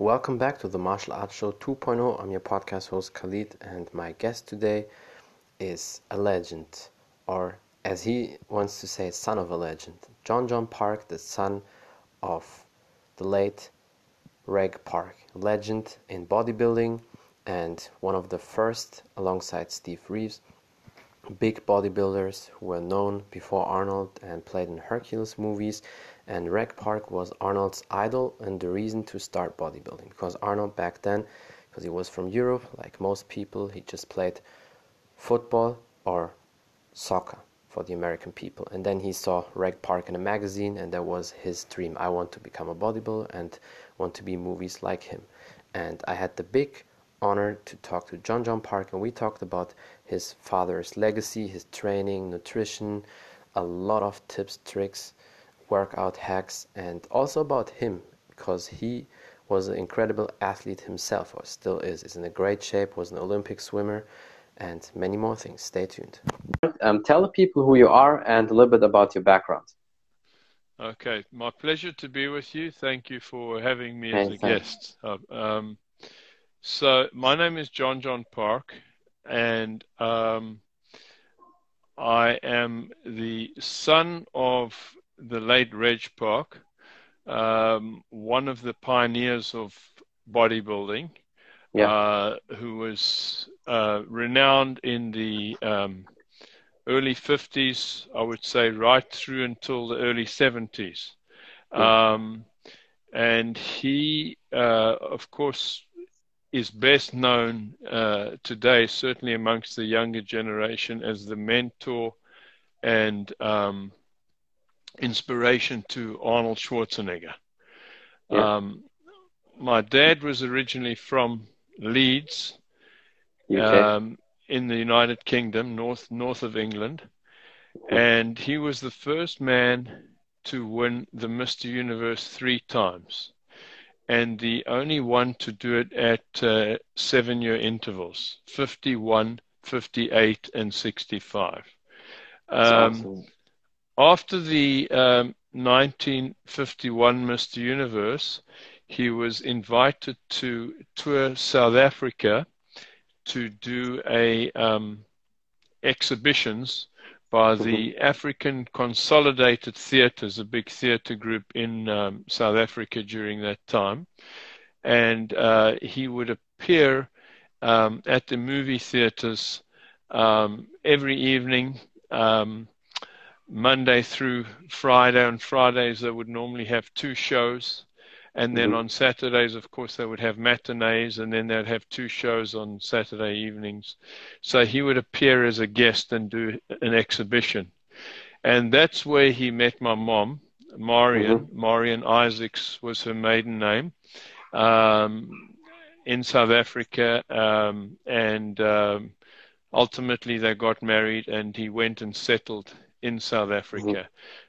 Welcome back to the Martial Arts Show 2.0. I'm your podcast host Khalid, and my guest today is a legend, or as he wants to say, son of a legend. Jon Jon Park, the son of the late Reg Park, legend in bodybuilding and one of the first, alongside Steve Reeves, big bodybuilders who were known before Arnold and played in Hercules movies and Reg Park was Arnold's idol and the reason to start bodybuilding because Arnold back then because he was from Europe like most people he just played football or soccer for the American people. And then he saw Reg Park in a magazine and that was his dream. I want to become a bodybuilder and want to be movies like him. And I had the big honor to talk to Jon Jon Park and we talked about his father's legacy his training nutrition a lot of tips tricks workout hacks and also about him because he was an incredible athlete himself or still is. Is in a great shape was an olympic swimmer and many more things. Stay tuned. Um, tell the people who you are and a little bit about your background. Okay my pleasure to be with you. Thank you for having me as a guest. Uh, um, so my name is jon jon park and um, I am the son of the late Reg Park, um, one of the pioneers of bodybuilding, yeah. uh, who was uh, renowned in the um, early 50s, I would say, right through until the early 70s. Yeah. Um, and he, uh, of course, is best known uh, today, certainly amongst the younger generation, as the mentor and um, inspiration to Arnold Schwarzenegger. Yeah. Um, my dad was originally from Leeds, um, in the United Kingdom, north north of England, and he was the first man to win the Mr. Universe three times, and the only one to do it at uh, seven-year intervals: 51, 58, and 65. Um, awesome. After the um, 1951 Mr. Universe, he was invited to tour South Africa to do a um, exhibitions by the mm-hmm. African Consolidated Theatres, a big theatre group in um, South Africa during that time, and uh, he would appear um, at the movie theatres um, every evening. Um, Monday through Friday. On Fridays, they would normally have two shows. And then mm-hmm. on Saturdays, of course, they would have matinees, and then they'd have two shows on Saturday evenings. So he would appear as a guest and do an exhibition. And that's where he met my mom, Marion. Mm-hmm. Marion Isaacs was her maiden name, um, in South Africa. Um, and um, ultimately, they got married, and he went and settled in South Africa,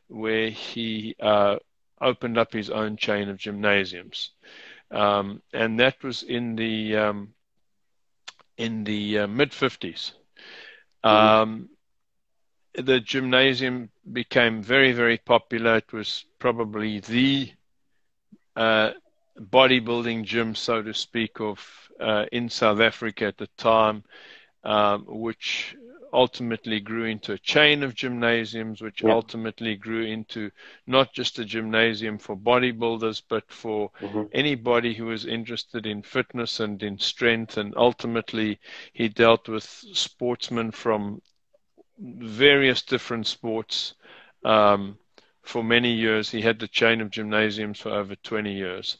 mm-hmm. where he uh, opened up his own chain of gymnasiums, um, and that was in the um, in the uh, mid 50s. Mm-hmm. Um, the gymnasium became very, very popular. It was probably the uh, bodybuilding gym, so to speak, of uh, in South Africa at the time, um, which ultimately grew into a chain of gymnasiums, which yeah. ultimately grew into not just a gymnasium for bodybuilders, but for mm-hmm. anybody who was interested in fitness and in strength. And ultimately, he dealt with sportsmen from various different sports. Um, for many years, he had the chain of gymnasiums for over 20 years.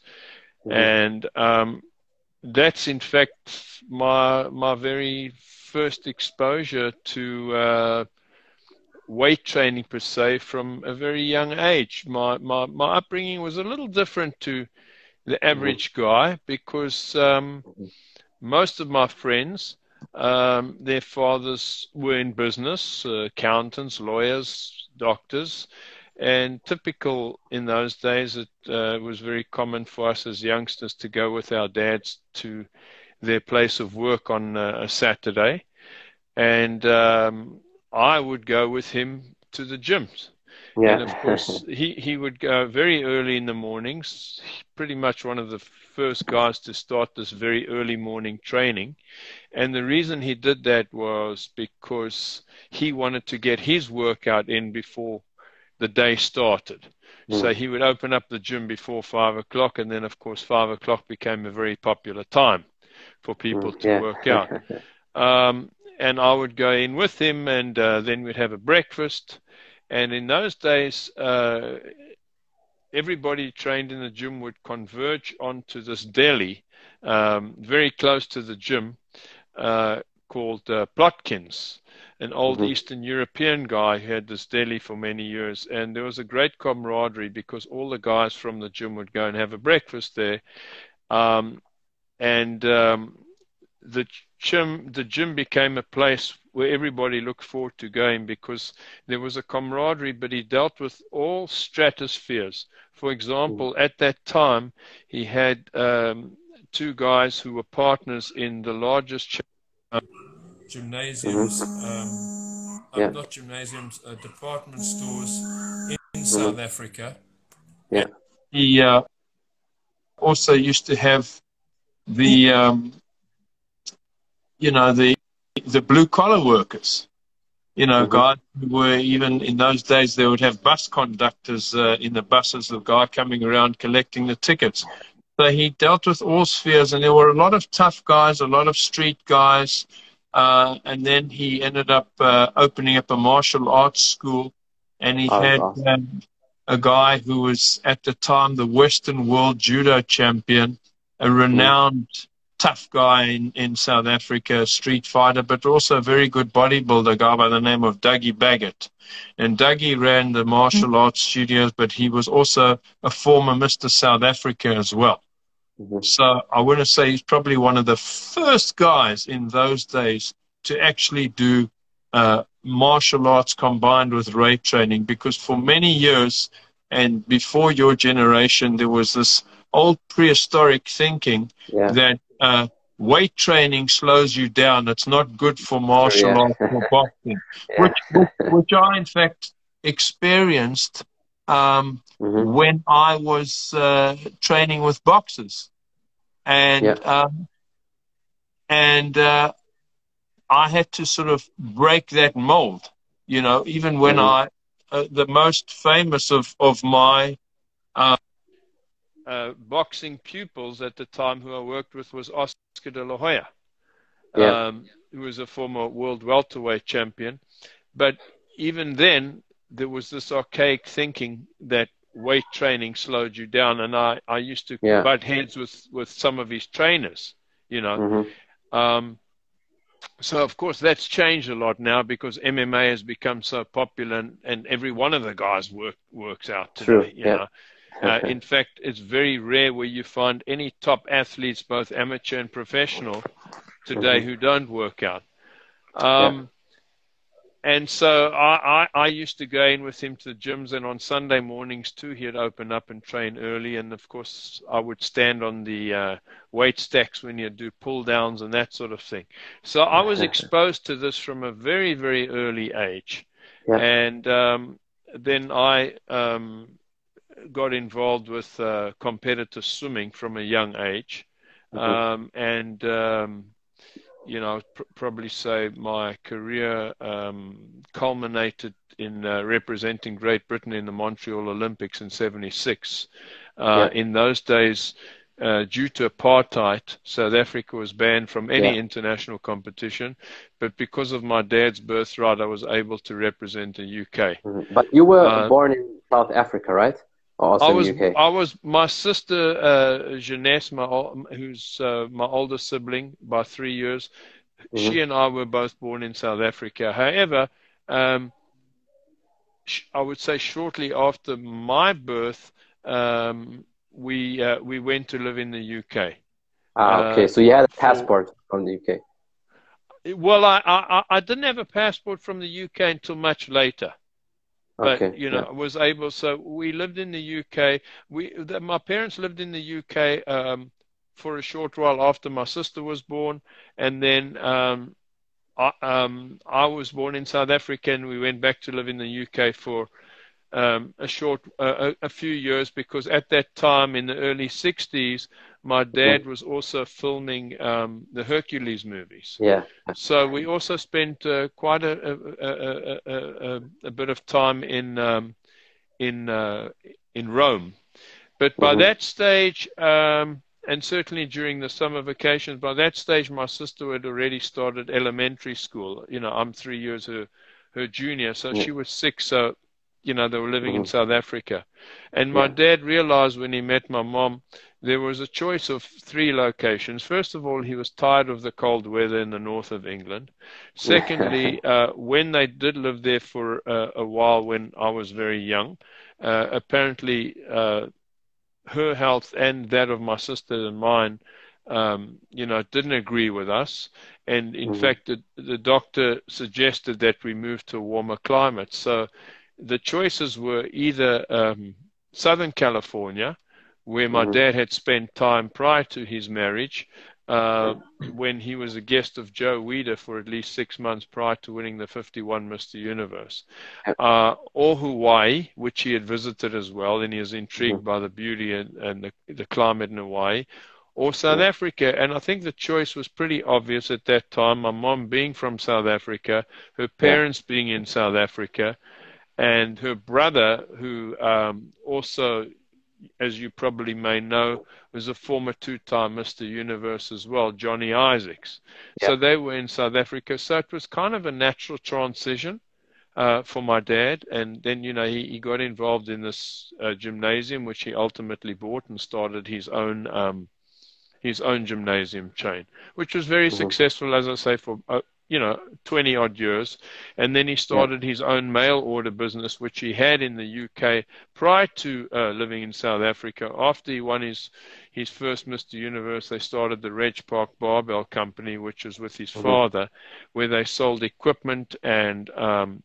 Mm-hmm. And um, that's in fact my my very first exposure to uh, weight training per se from a very young age. My, my, my upbringing was a little different to the average guy because um, most of my friends, um, their fathers were in business, uh, accountants, lawyers, doctors. And typical in those days, it uh, was very common for us as youngsters to go with our dads to their place of work on a Saturday, and um, I would go with him to the gyms. Yeah. And of course, he, he would go very early in the mornings, pretty much one of the first guys to start this very early morning training. And the reason he did that was because he wanted to get his workout in before the day started. Mm. So he would open up the gym before five o'clock, and then, of course, five o'clock became a very popular time for people mm, to yeah. work out. Um, and I would go in with him, and uh, then we'd have a breakfast. And in those days, uh, everybody trained in the gym would converge onto this deli um, very close to the gym uh, called uh, Plotkin's, an old mm-hmm. Eastern European guy who had this deli for many years. And there was a great camaraderie because all the guys from the gym would go and have a breakfast there. Um, and um, the gym, the gym became a place where everybody looked forward to going because there was a camaraderie, but he dealt with all stratospheres. For example, at that time, he had um, two guys who were partners in the largest gymnasiums, mm-hmm. um, uh, yeah. not gymnasiums, uh, department stores in, in mm-hmm. South Africa. Yeah. He uh, also used to have the um, you know, the the blue collar workers. You know, mm-hmm. guys who were even in those days they would have bus conductors uh, in the buses, the guy coming around collecting the tickets. So he dealt with all spheres, and there were a lot of tough guys, a lot of street guys, uh, and then he ended up uh, opening up a martial arts school, and he oh, had um, a guy who was at the time the Western World Judo champion, a renowned tough guy in, in South Africa, street fighter, but also a very good bodybuilder guy by the name of Dougie Baggett. And Dougie ran the martial mm-hmm. arts studios, but he was also a former Mr. South Africa as well. Mm-hmm. So I want to say he's probably one of the first guys in those days to actually do uh, martial arts combined with weight training because for many years and before your generation, there was this old prehistoric thinking yeah. that uh, weight training slows you down. It's not good for martial yeah. arts or boxing, yeah. which, which, which, I, in fact, experienced um, mm-hmm. when I was uh, training with boxers. And, um, and uh, I had to sort of break that mold, you know, even when mm-hmm. I, uh, the most famous of, of my uh, boxing pupils at the time who I worked with was Oscar de la Hoya, yeah. um, who was a former world welterweight champion. But even then, there was this archaic thinking that weight training slowed you down, and I, I used to yeah. butt heads with, with some of his trainers, you know. Mm-hmm. Um, so of course that's changed a lot now because MMA has become so popular, and, and every one of the guys work works out today. True. You yeah. know, uh, in fact, it's very rare where you find any top athletes, both amateur and professional, today mm-hmm. who don't work out. Um, yeah. And so I, I, I, used to go in with him to the gyms, and on Sunday mornings too, he'd open up and train early. And of course, I would stand on the uh, weight stacks when he'd do pull downs and that sort of thing. So I was exposed to this from a very, very early age. Yeah. And um, then I um, got involved with uh, competitive swimming from a young age, mm-hmm. um, and um, you know, pr- probably say my career um, culminated in uh, representing Great Britain in the Montreal Olympics in '76. Uh, yeah. In those days. Uh, due to apartheid, South Africa was banned from any yeah. international competition. But because of my dad's birthright, I was able to represent the UK. Mm-hmm. But you were uh, born in South Africa, right? Also I was, UK. I was my sister uh, Jeunesse, my who's uh, my older sibling by three years. Mm-hmm. She and I were both born in South Africa. However, um, I would say shortly after my birth, um, we uh, we went to live in the UK. Ah, okay. so you had a uh, passport for, from the UK. Well, I, I I didn't have a passport from the UK until much later but okay, you know yeah. was able so we lived in the uk we the, my parents lived in the uk um, for a short while after my sister was born and then um, I, um, I was born in south africa and we went back to live in the uk for um, a short, uh, a, a, few years because at that time in the early '60s, my dad was also filming um, the Hercules movies. Yeah. So we also spent uh, quite a, a, a, a, bit of time in um, in uh, in Rome. But by mm-hmm. that stage, um, and certainly during the summer vacations, by that stage, my sister had already started elementary school. You know, I'm three years her her junior, so yeah. she was six. So you know, they were living mm-hmm. in South Africa. And my yeah. dad realized when he met my mom, there was a choice of three locations. First of all, he was tired of the cold weather in the north of England. Secondly, uh, when they did live there for uh, a while when I was very young, uh, apparently uh, her health and that of my sister and mine, um, you know, didn't agree with us. And in mm-hmm. fact, the, the doctor suggested that we move to a warmer climate. So the choices were either um, Southern California, where my mm-hmm. dad had spent time prior to his marriage, uh, when he was a guest of Joe Weider for at least six months prior to winning the 51 Mr. Universe, uh, or Hawaii, which he had visited as well, and he was intrigued mm-hmm. by the beauty and, and the, the, climate in Hawaii, or South mm-hmm. Africa. And I think the choice was pretty obvious at that time. My mom being from South Africa, her parents being in South Africa, and her brother, who um, also, as you probably may know, was a former two-time Mr. Universe as well, Johnny Isaacs. Yep. So they were in South Africa. So it was kind of a natural transition. Uh, for my dad. And then, you know, he, he got involved in this uh, gymnasium, which he ultimately bought and started his own um, his own gymnasium chain, which was very mm-hmm. successful, as I say, for uh, you know, 20 odd years. And then he started yeah. his own mail order business, which he had in the UK prior to uh, living in South Africa. After he won his, his first Mr. Universe, they started the Reg Park Barbell Company, which was with his mm-hmm. father, where they sold equipment and, um,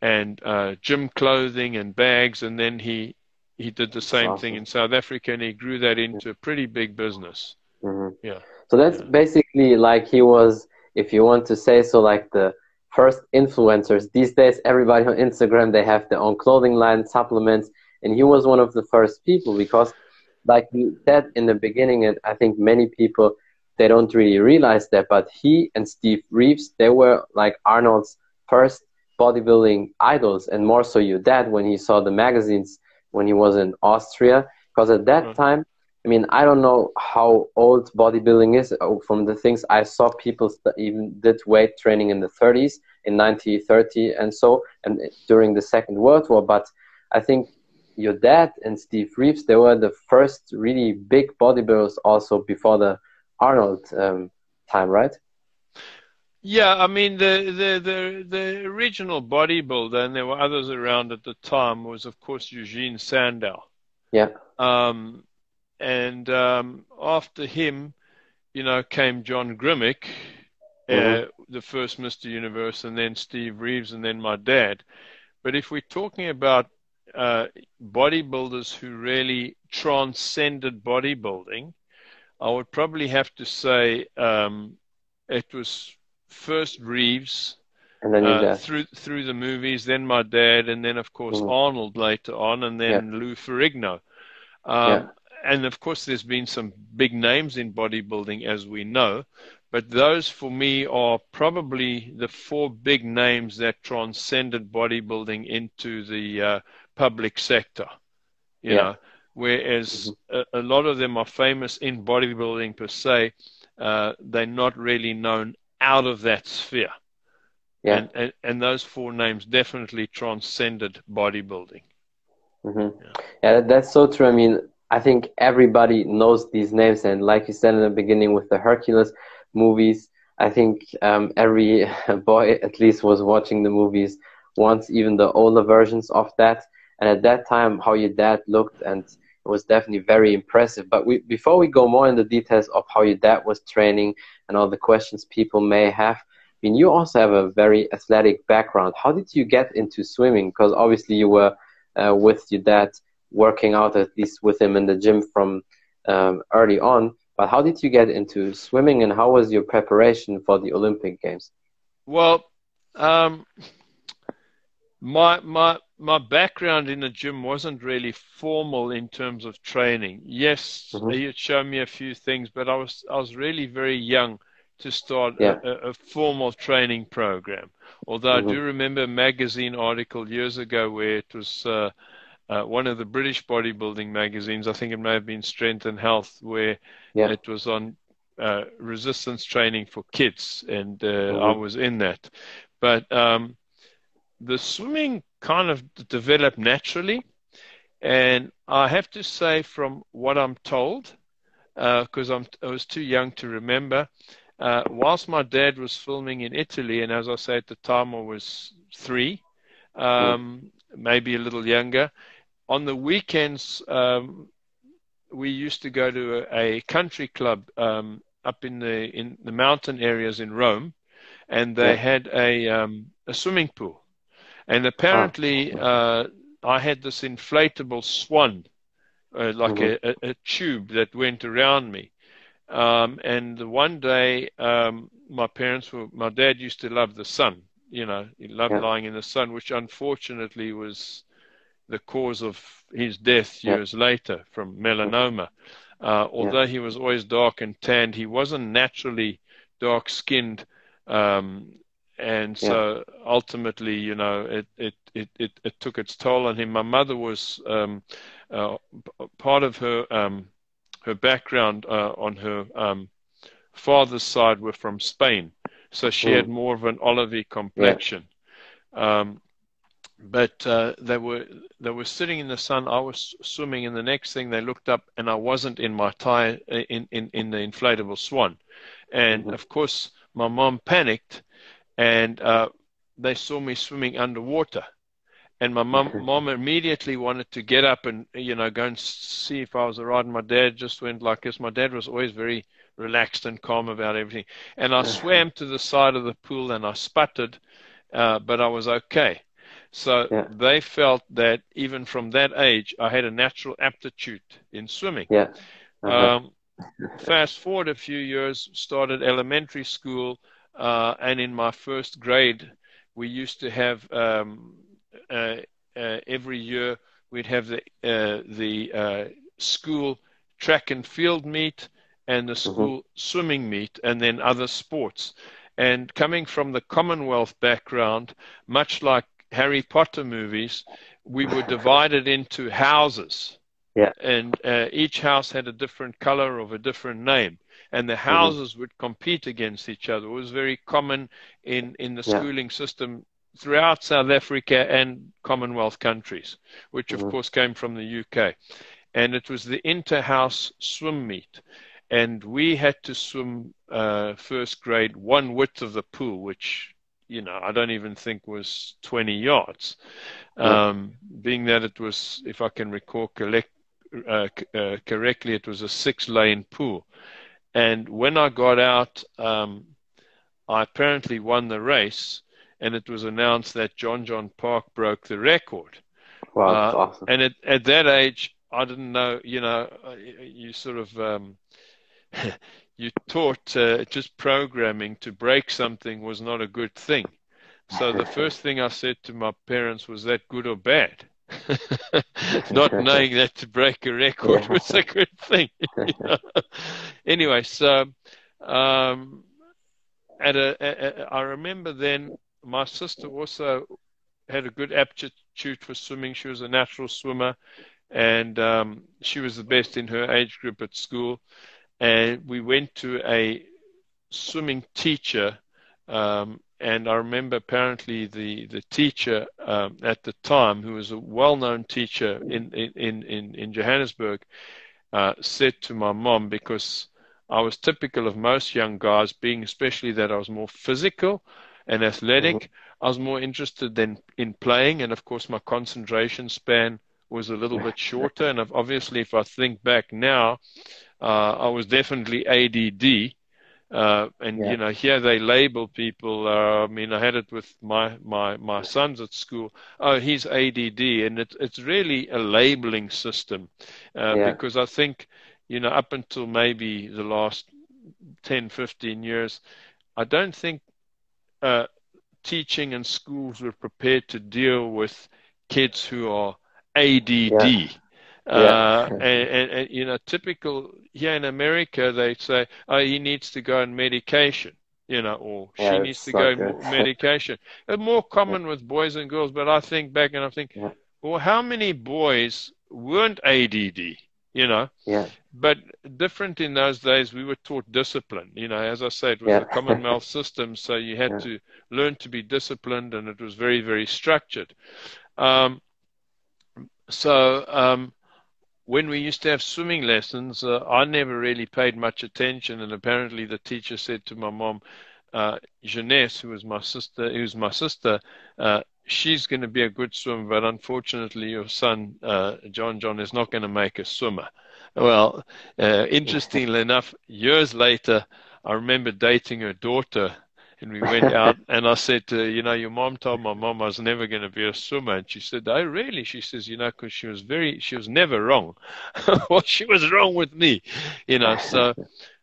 and uh, gym clothing and bags. And then he, he did the same awesome. thing in South Africa and he grew that into a pretty big business. Mm-hmm. Yeah. So that's yeah. basically like he was if you want to say so, like the first influencers. These days, everybody on Instagram, they have their own clothing line, supplements, and he was one of the first people because, like you said in the beginning, and I think many people, they don't really realize that, but he and Steve Reeves, they were like Arnold's first bodybuilding idols, and more so your dad when he saw the magazines when he was in Austria, because at that mm-hmm. time, I mean, I don't know how old bodybuilding is. Oh, from the things I saw, people even did weight training in the 30s, in 1930, and so, and during the Second World War. But I think your dad and Steve Reeves, they were the first really big bodybuilders also before the Arnold um, time, right? Yeah, I mean the, the the the original bodybuilder, and there were others around at the time, was of course Eugene Sandow. Yeah. Um, and um, after him, you know, came John Grimek, uh, mm-hmm. the first Mr. Universe, and then Steve Reeves, and then my dad. But if we're talking about uh, bodybuilders who really transcended bodybuilding, I would probably have to say um, it was first Reeves, and then uh, through through the movies, then my dad, and then of course mm-hmm. Arnold later on, and then yeah. Lou Ferrigno. Um, yeah and of course, there's been some big names in bodybuilding, as we know, but those for me are probably the four big names that transcended bodybuilding into the uh, public sector. You yeah. know, whereas mm-hmm. a, a, lot of them are famous in bodybuilding per se, uh, they're not really known out of that sphere. Yeah. And, and, and those four names definitely transcended bodybuilding. Mm-hmm. Yeah. yeah, that's so true. I mean, I think everybody knows these names, and like you said in the beginning with the Hercules movies, I think um, every boy at least was watching the movies once, even the older versions of that. And at that time, how your dad looked, and it was definitely very impressive. But we, before we go more into the details of how your dad was training and all the questions people may have, I mean, you also have a very athletic background. How did you get into swimming? Because obviously you were uh, with your dad working out at least with him in the gym from um, early on. But how did you get into swimming, and how was your preparation for the Olympic Games? Well, um, my my my background in the gym wasn't really formal in terms of training. Yes, mm-hmm. he had shown me a few things, but I was I was really very young to start yeah. a, a, formal training program. Although mm-hmm. I do remember a magazine article years ago where it was uh, uh, one of the British bodybuilding magazines. I think it may have been Strength and Health, where yeah. it was on uh, resistance training for kids, and uh, mm-hmm. I was in that. But um, the swimming kind of developed naturally, and I have to say, from what I'm told, because uh, I was too young to remember, uh, whilst my dad was filming in Italy, and as I say at the time I was three, um, maybe a little younger. On the weekends, um, we used to go to a, a country club um, up in the in the mountain areas in Rome, and they yeah. had a um, a swimming pool, and apparently oh. uh, I had this inflatable swan, uh, like mm-hmm. a, a, tube that went around me, um, and one day, um, my parents were, my dad used to love the sun. You know, he loved yeah. lying in the sun, which unfortunately was the cause of his death years yeah. later from melanoma. Uh, although yeah. he was always dark and tanned, he wasn't naturally dark skinned. Um, and so ultimately, you know, it, it, it, it, it took its toll on him. My mother was um, uh, part of her um, her background uh, on her um, father's side were from Spain, so she mm. had more of an olivey complexion. Yeah. Um, but uh, they were they were sitting in the sun. I was swimming, and the next thing they looked up, and I wasn't in my tie in in, in the inflatable swan, and mm-hmm. of course my mom panicked, and uh, they saw me swimming underwater and my mom, mom immediately wanted to get up and you know go and see if I was alright. And my dad just went like this. My dad was always very relaxed and calm about everything. And I swam to the side of the pool and I sputtered, uh, but I was okay. So yeah. they felt that even from that age, I had a natural aptitude in swimming. Yeah. Uh-huh. Um, fast forward a few years, started elementary school, uh, and in my first grade, we used to have um, uh, uh, every year we'd have the uh, the school track and field meet and the mm-hmm. school mm-hmm. swimming meet, and then other sports. And coming from the Commonwealth background, much like Harry Potter movies, we were divided into houses. Yeah. And uh, each house had a different color of a different name. And the mm-hmm. houses mm-hmm. would compete against each other. It was very common in, in the schooling yeah. system throughout South Africa and Commonwealth countries, which mm-hmm. of course came from the UK. And it was the inter-house swim meet. And we had to swim uh, first grade one width of the pool, which, you know, I don't even think was 20 yards. Yeah. Um, being that it was, if I can recall collect, uh, uh, correctly, it was a six lane pool. And when I got out, um, I apparently won the race and it was announced that Jon Jon Park broke the record. Wow, uh, awesome. And at, at that age, I didn't know, you know, uh, you sort of, um, you taught uh, just programming to break something was not a good thing. So the first thing I said to my parents was that good or bad? not knowing that to break a record was a good thing. You know? Anyway, so um, at a, a, I remember then my sister also had a good aptitude for swimming. She was a natural swimmer, and um, she was the best in her age group at school. And we went to a swimming teacher, um, and I remember apparently the the teacher um, at the time, who was a well-known teacher in in in in Johannesburg, uh, said to my mom because I was typical of most young guys, being especially that I was more physical and athletic. Mm-hmm. I was more interested in in playing, and of course, my concentration span was a little bit shorter. And obviously, if I think back now, I was definitely ADD. Uh, and yeah. you know, here they label people. Uh, I mean, I had it with my my my sons at school. Oh, he's ADD, and it's it's really a labeling system uh, yeah. because I think you know up until maybe the last 10, 15 years, I don't think uh, teaching and schools were prepared to deal with kids who are ADD. Yeah. Uh, and, and, and, you know, typical here in America, they say, oh, he needs to go on medication, you know, or yeah, she needs to go on medication. It's more common yeah. with boys and girls, but I think back and I think, yeah. well, how many boys weren't ADD? You know, yeah. But different in those days, we were taught discipline. You know, as I said, it was a Commonwealth system, so you had to learn to be disciplined, and it was very, very structured. Um, so um, when we used to have swimming lessons, uh, I never really paid much attention, and apparently the teacher said to my mom, uh, Jeunesse, who was my sister, who's my sister, uh, she's going to be a good swimmer, but unfortunately, your son uh, Jon Jon is not going to make a swimmer. Well, uh, interestingly enough, years later, I remember dating her daughter and we went out and I said, to, you know, your mom told my mom I was never going to be a swimmer. And she said, oh, really? She says, you know, because she was very, she was never wrong. well, she was wrong with me, you know. So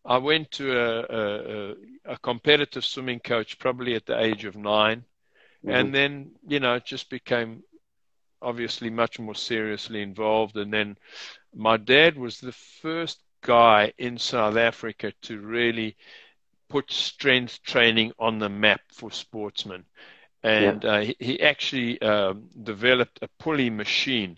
I went to a, a, a competitive swimming coach probably at the age of 9 mm-hmm. And then, you know, it just became obviously much more seriously involved. And then my dad was the first guy in South Africa to really put strength training on the map for sportsmen. And yeah. uh, he, he, actually um, developed a pulley machine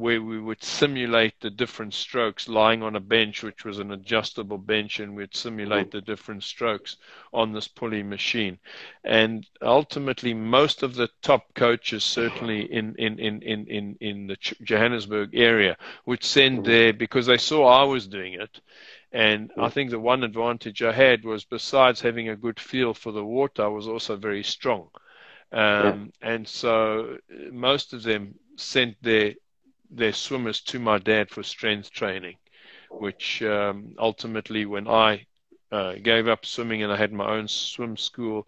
where we would simulate the different strokes lying on a bench, which was an adjustable bench, and we'd simulate mm-hmm. the different strokes on this pulley machine. And ultimately, most of the top coaches, certainly in, in, in, in, in, in the Johannesburg area, would send mm-hmm. there because they saw I was doing it and I think the one advantage I had was besides having a good feel for the water, I was also very strong. Um, yeah. And so most of them sent their their swimmers to my dad for strength training, which um, ultimately, when I uh, gave up swimming and I had my own swim school,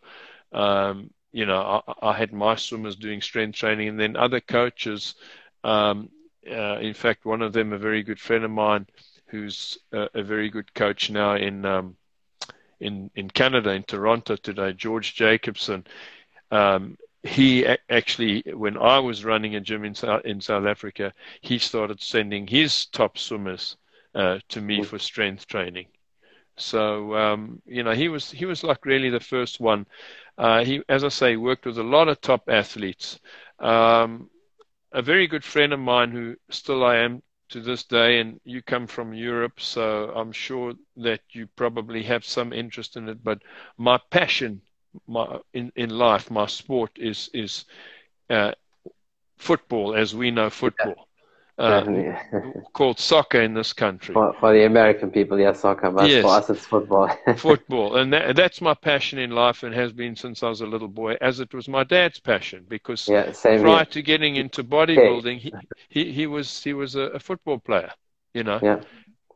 um, you know, I, I, had my swimmers doing strength training, and then other coaches. Um, uh, in fact, one of them, a very good friend of mine, who's a, a very good coach now in um, in in Canada, in Toronto today, George Jacobson. Um, he actually, when I was running a gym in South, in South Africa, he started sending his top swimmers uh, to me for strength training. So um, you know, he was he was like really the first one. Uh, he, as I say, worked with a lot of top athletes. Um, a very good friend of mine, who still I am to this day, and you come from Europe, so I'm sure that you probably have some interest in it. But my passion, my in in life, my sport is is uh, football, as we know football uh, called soccer in this country. For, for, the American people, yes, soccer, but yes. for us, it's football. football, and that, that's my passion in life, and has been since I was a little boy, as it was my dad's passion. Because yeah, prior here. to getting into bodybuilding, he, he, he was he was a, a football player, you know. Yeah.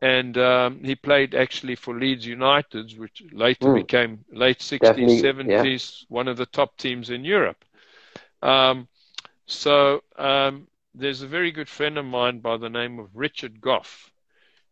And um, he played actually for Leeds United, which later mm. became late 60s, Definitely, 70s, yeah. one of the top teams in Europe. Um, so um, there's a very good friend of mine by the name of Richard Gough,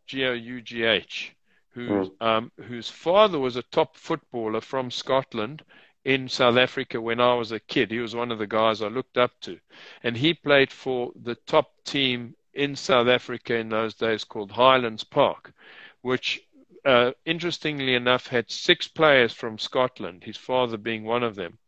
G O U G H, whose mm. um, whose father was a top footballer from Scotland in South Africa when I was a kid. He was one of the guys I looked up to, and he played for the top team in South Africa in those days called Highlands Park, which uh, interestingly enough had six players from Scotland, his father being one of them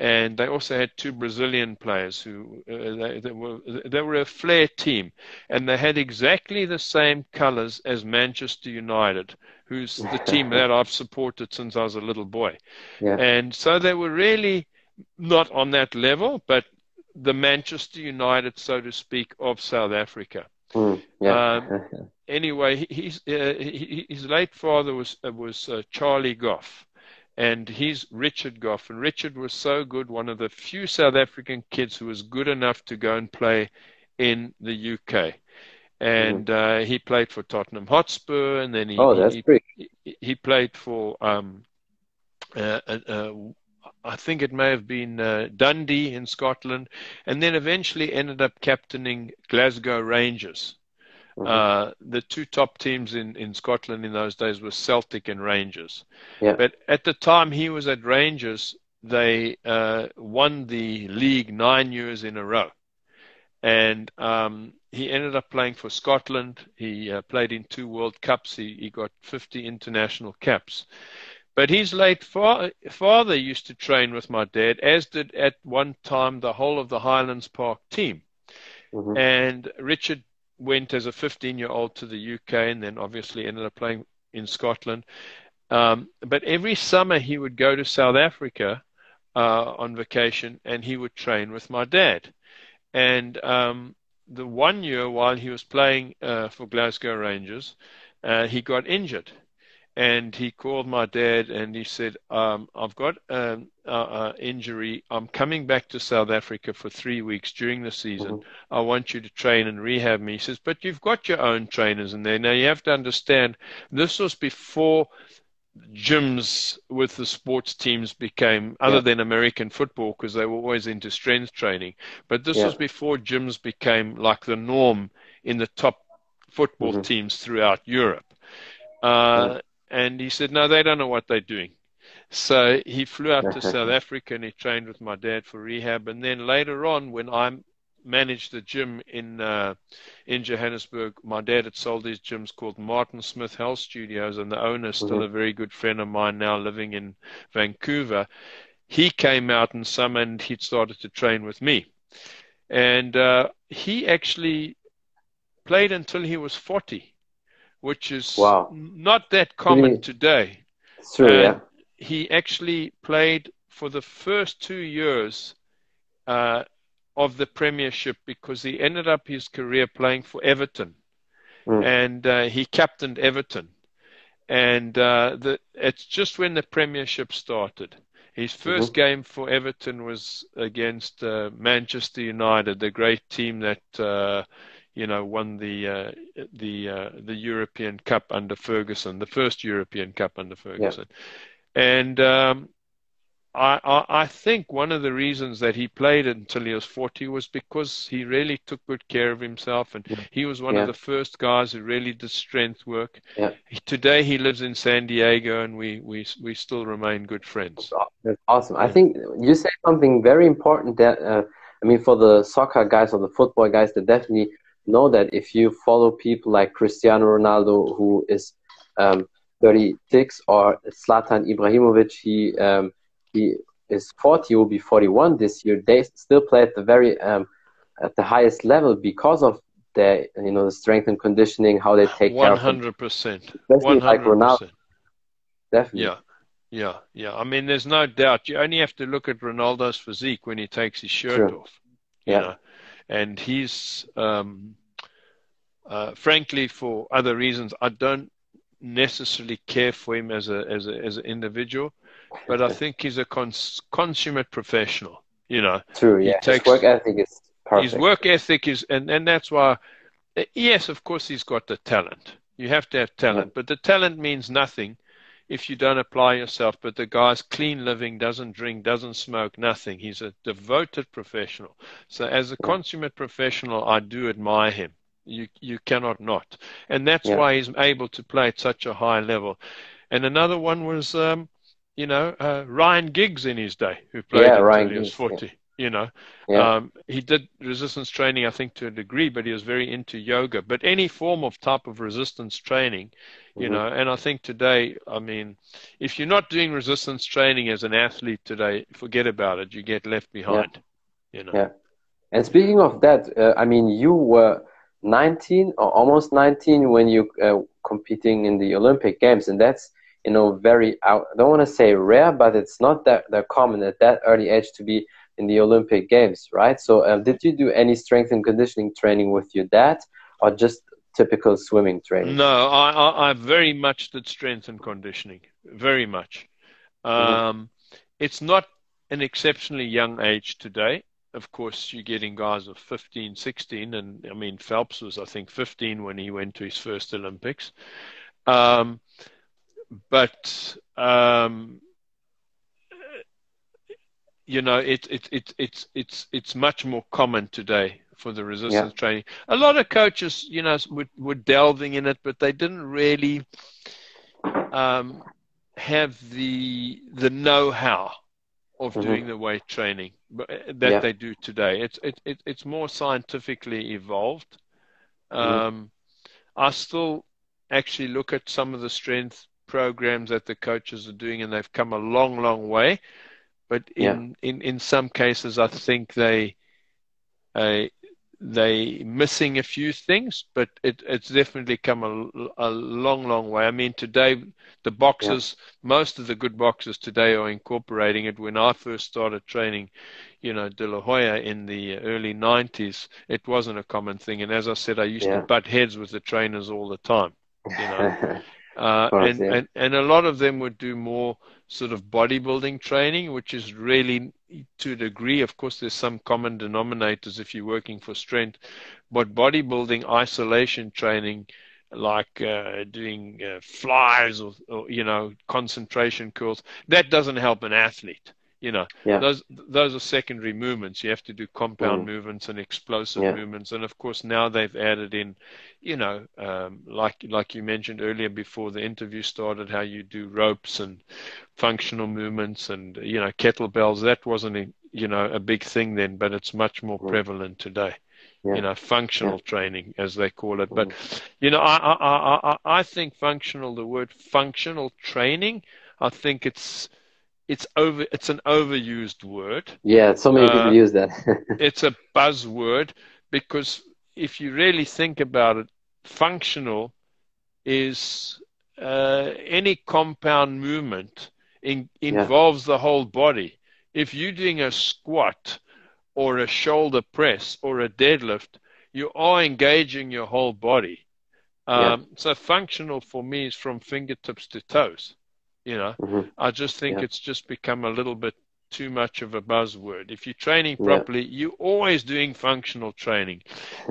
and they also had two Brazilian players who uh, they, they, were they were a flair team, and they had exactly the same colours as Manchester United, who's the team that I've supported since I was a little boy, yeah. and so they were really not on that level, but the Manchester United, so to speak, of South Africa. Mm, yeah. um, anyway, his uh, his late father was uh, was uh, Charlie Gough and he's Richard Gough. And Richard was so good, one of the few South African kids who was good enough to go and play in the UK. And mm. uh, he played for Tottenham Hotspur, and then he oh, that's he, great. he, he played for um, uh, uh, uh, I think it may have been uh, Dundee in Scotland, and then eventually ended up captaining Glasgow Rangers. Mm-hmm. Uh, the two top teams in, in Scotland in those days were Celtic and Rangers. Yeah. But at the time he was at Rangers, they uh, won the league nine years in a row. and um, he ended up playing for Scotland. He uh, played in two World Cups. He, he got 50 international caps. But his late fa- father used to train with my dad, as did at one time the whole of the Highlands Park team. Mm-hmm. And Richard went as a 15 year old to the UK and then obviously ended up playing in Scotland. Um, but every summer he would go to South Africa uh, on vacation and he would train with my dad. And um, the one year while he was playing uh, for Glasgow Rangers, uh, he got injured. And he called my dad and he said, um, I've got an injury. I'm coming back to South Africa for three weeks during the season. Mm-hmm. I want you to train and rehab me. He says, But you've got your own trainers in there. Now you have to understand this was before gyms with the sports teams became other yeah. than American football because they were always into strength training. But this yeah. was before gyms became like the norm in the top football mm-hmm. teams throughout Europe. Uh, mm-hmm. And he said, no, they don't know what they're doing. So he flew out to South Africa and he trained with my dad for rehab. And then later on, when I'm managed the gym in uh, in Johannesburg. My dad had sold these gyms called Martin Smith Health Studios, and the owner still mm-hmm. a very good friend of mine now, living in Vancouver. He came out in summer and he'd started to train with me, and uh, he actually played until he was forty, which is wow. not that common really? today. True, yeah. He actually played for the first two years. Uh, of the Premiership because he ended up his career playing for Everton, mm. and uh, he captained Everton. And uh, the, it's just when the Premiership started. His 1st mm-hmm. game for Everton was against uh, Manchester United, the great team that uh, you know won the uh, the uh, the European Cup under Ferguson, the first European Cup under Ferguson. Yeah. And um, I, I, I think one of the reasons that he played until he was 40 was because he really took good care of himself, and yeah. he was one yeah. of the first guys who really did strength work. Yeah. Today he lives in San Diego, and we we we still remain good friends. That's awesome. I think you said something very important. That uh, I mean, for the soccer guys or the football guys, they definitely know that if you follow people like Cristiano Ronaldo, who is um, 36, or Zlatan Ibrahimovic, he um, he is 40, will be 41 this year. They still play at the very um, at the highest level because of their you know the strength and conditioning, how they take 100%, care of 100%. Especially like Ronaldo. Definitely. Yeah. Yeah, yeah. I mean, there's no doubt. You only have to look at Ronaldo's physique when he takes his shirt True. off. yeah. Know? And he's, um, uh, frankly, for other reasons, I don't necessarily care for him as a as a as an individual but I think he's a cons- consummate professional. You know, true. Yeah, takes, his work ethic is perfect. His work ethic is, and and that's why. Eh, yes, of course, he's got the talent. You have to have talent, yeah. but the talent means nothing if you don't apply yourself. But the guy's clean living, doesn't drink, doesn't smoke, nothing. He's a devoted professional. So, as a consummate professional, I do admire him. You you cannot not, and that's yeah. why he's able to play at such a high level. And another one was um, you know, uh, Ryan Giggs in his day, who played yeah, until he was 40. Yeah. You know, yeah. um, he did resistance training, I think, to a degree, but he was very into yoga. But any form of type of resistance training, you mm-hmm. know, and I think today, I mean, if you're not doing resistance training as an athlete today, forget about it. You get left behind. Yeah. You know. Yeah. And speaking of that, uh, I mean, you were 19 or almost 19 when you uh, competing in the Olympic Games, and that's you know, very out. I don't want to say rare, but it's not that that common at that early age to be in the Olympic Games, right? So, um, did you do any strength and conditioning training with your dad, or just typical swimming training? No, I, I, I very much did strength and conditioning, very much. Mm-hmm. Um, mm-hmm. It's not an exceptionally young age today. Of course, you're getting guys of 15, 16, and I mean, Phelps was, I think, 15 when he went to his first Olympics. Um, but um, you know, it, it, it, it's it's it's much more common today for the resistance yeah. training. A lot of coaches, you know, were, were delving in it, but they didn't really um, have the the know-how of mm-hmm. doing the weight training uh, that yeah. they do today. It's it, it, it's more scientifically evolved. Mm-hmm. Um, I still actually look at some of the strength programs that the coaches are doing, and they've come a long, long way. But in yeah. in, in some cases, I think they uh, they missing a few things, but it, it's definitely come a, a long, long way. I mean, today the boxes, yeah. most of the good boxers today are incorporating it. When I first started training, you know, De La Hoya in the early '90s, it wasn't a common thing. And as I said, I used yeah. to butt heads with the trainers all the time. You know, uh, course, and, yeah. and and a lot of them would do more sort of bodybuilding training, which is really to a degree. Of course, there's some common denominators if you're working for strength, but bodybuilding isolation training, like uh, doing uh, flies or, or, you know concentration curls, that doesn't help an athlete. You know, yeah. those those are secondary movements. You have to do compound mm. movements and explosive yeah. movements, and of course now they've added in, you know, um, like like you mentioned earlier before the interview started, how you do ropes and functional movements and you know kettlebells. That wasn't a, you know a big thing then, but it's much more mm. prevalent today. Yeah. you know, functional yeah. training as they call it. But mm. you know, I, I I I think functional. The word functional training. I think it's it's over it's an overused word. Yeah, so many uh, people use that. it's a buzzword because if you really think about it, functional is uh, any compound movement in, involves yeah. the whole body. If you're doing a squat or a shoulder press or a deadlift, you are engaging your whole body. Um, yeah. So functional for me is from fingertips to toes. You know, mm-hmm. I just think yeah. it's just become a little bit too much of a buzzword. If you're training properly, yeah. you're always doing functional training.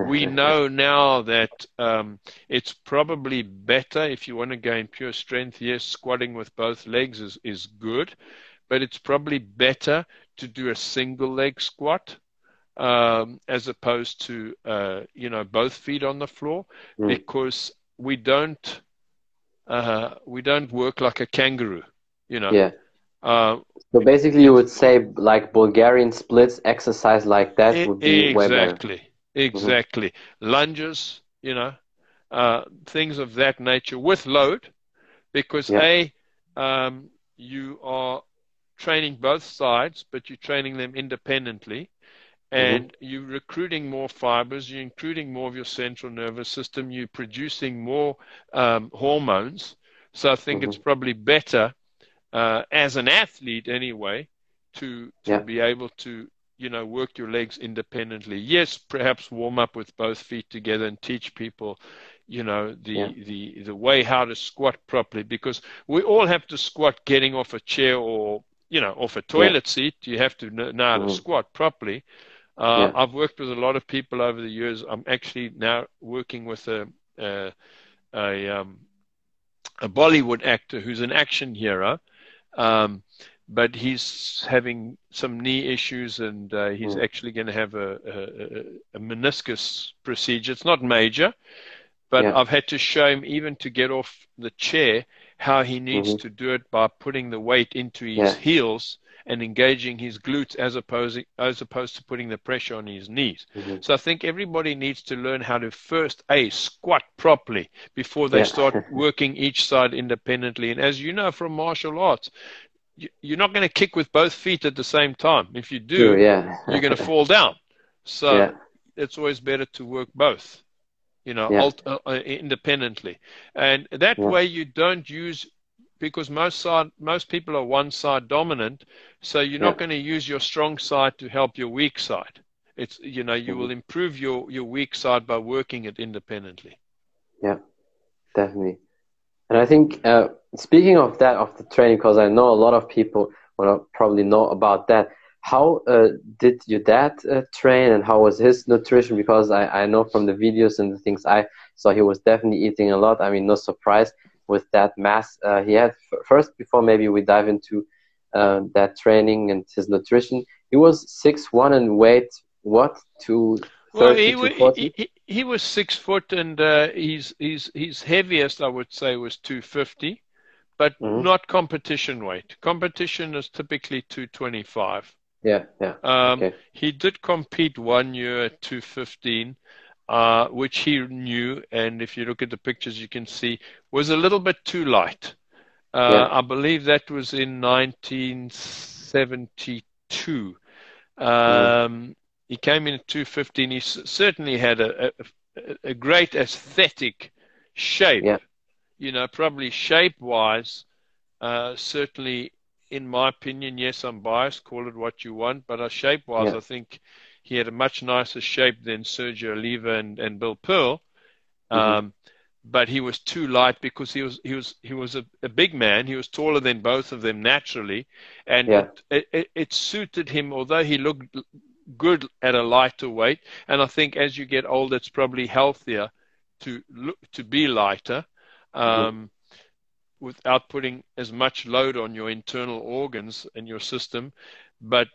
We know now that um, it's probably better if you want to gain pure strength. Yes, squatting with both legs is, is good, but it's probably better to do a single leg squat um, as opposed to uh, you know both feet on the floor mm. because we don't uh, we don't work like a kangaroo, you know. Yeah. Uh, so basically, you would say like Bulgarian splits, exercise like that would be exactly. Exactly, exactly. Mm-hmm. Lunges, you know, uh, things of that nature with load, because yeah. a um, you are training both sides, but you're training them independently. Mm-hmm. and mm-hmm. you're recruiting more fibers, you're including more of your central nervous system, you're producing more um, hormones. So I think mm-hmm. it's probably better uh, as an athlete anyway to to yeah. be able to you know work your legs independently. Yes, perhaps warm up with both feet together and teach people you know the yeah. the the way how to squat properly because we all have to squat getting off a chair or you know off a toilet yeah. seat you have to know how to mm-hmm. squat properly uh, yeah. I've worked with a lot of people over the years. I'm actually now working with a a, a, um, a Bollywood actor who's an action hero, um, but he's having some knee issues and uh, he's mm. actually going to have a, a, a, meniscus procedure. It's not major, but yeah. I've had to show him even to get off the chair how he needs mm-hmm. to do it by putting the weight into his yeah. heels and engaging his glutes as opposed as opposed to putting the pressure on his knees. Mm-hmm. So I think everybody needs to learn how to first a squat properly before they yeah. start working each side independently. And as you know from martial arts, you're not going to kick with both feet at the same time. If you do, yeah. you're going to fall down. So yeah. it's always better to work both, you know, yeah. alt- uh, uh independently. And that way you don't use because most side most people are one side dominant so you're yeah. not going to use your strong side to help your weak side. It's you know you mm-hmm. will improve your your weak side by working it independently. Yeah definitely. And i think uh, speaking of that of the training because i know a lot of people will probably know about that. How uh, did your dad uh, train and how was his nutrition? Because I, I know from the videos and the things i saw he was definitely eating a lot. I mean no surprise with that mass uh, he had first before maybe we dive into uh, that training and his nutrition he was six one and weight what to well, he, he, he, he, was six foot and uh, he's, he's, his heaviest I would say was 250 but mm-hmm. not competition weight. Competition is typically 225. Yeah, yeah. Um, okay. He did compete one year at 215, uh, which he knew, and if you look at the pictures, you can see was a little bit too light. Uh, yeah. I believe that was in 1972. Um, mm. He came in at 215. He certainly had a, a, a great aesthetic shape. Yeah. You know, probably shape wise, uh, certainly in my opinion, yes, I'm biased. Call it what you want, but uh, shape wise, yeah. I think he had a much nicer shape than Sergio Oliva and, and Bill Pearl. Mm-hmm. Um, but he was too light because he was he was he was a, a, big man. He was taller than both of them naturally, and yeah. it, it, it, suited him. Although he looked good at a lighter weight, and I think as you get older, it's probably healthier to look to be lighter. Mm-hmm. Um, mm-hmm without putting as much load on your internal organs and your system. But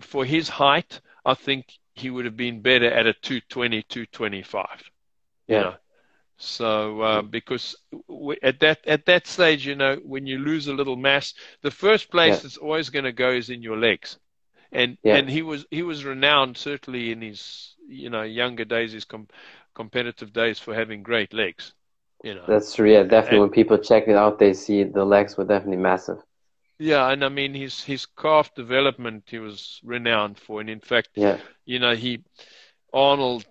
for his height, I think he would have been better at a 220, 225. Yeah. You know? So uh, because at that at that stage, you know, when you lose a little mass, the first place yeah. it's always going to go is in your legs, and yeah. and he was he was renowned certainly in his you know younger days, his com- competitive days for having great legs. You know, that's true. Yeah, definitely. And, when people check it out, they see the legs were definitely massive. Yeah, and I mean his his calf development he was renowned for, and in fact, yeah. you know he Arnold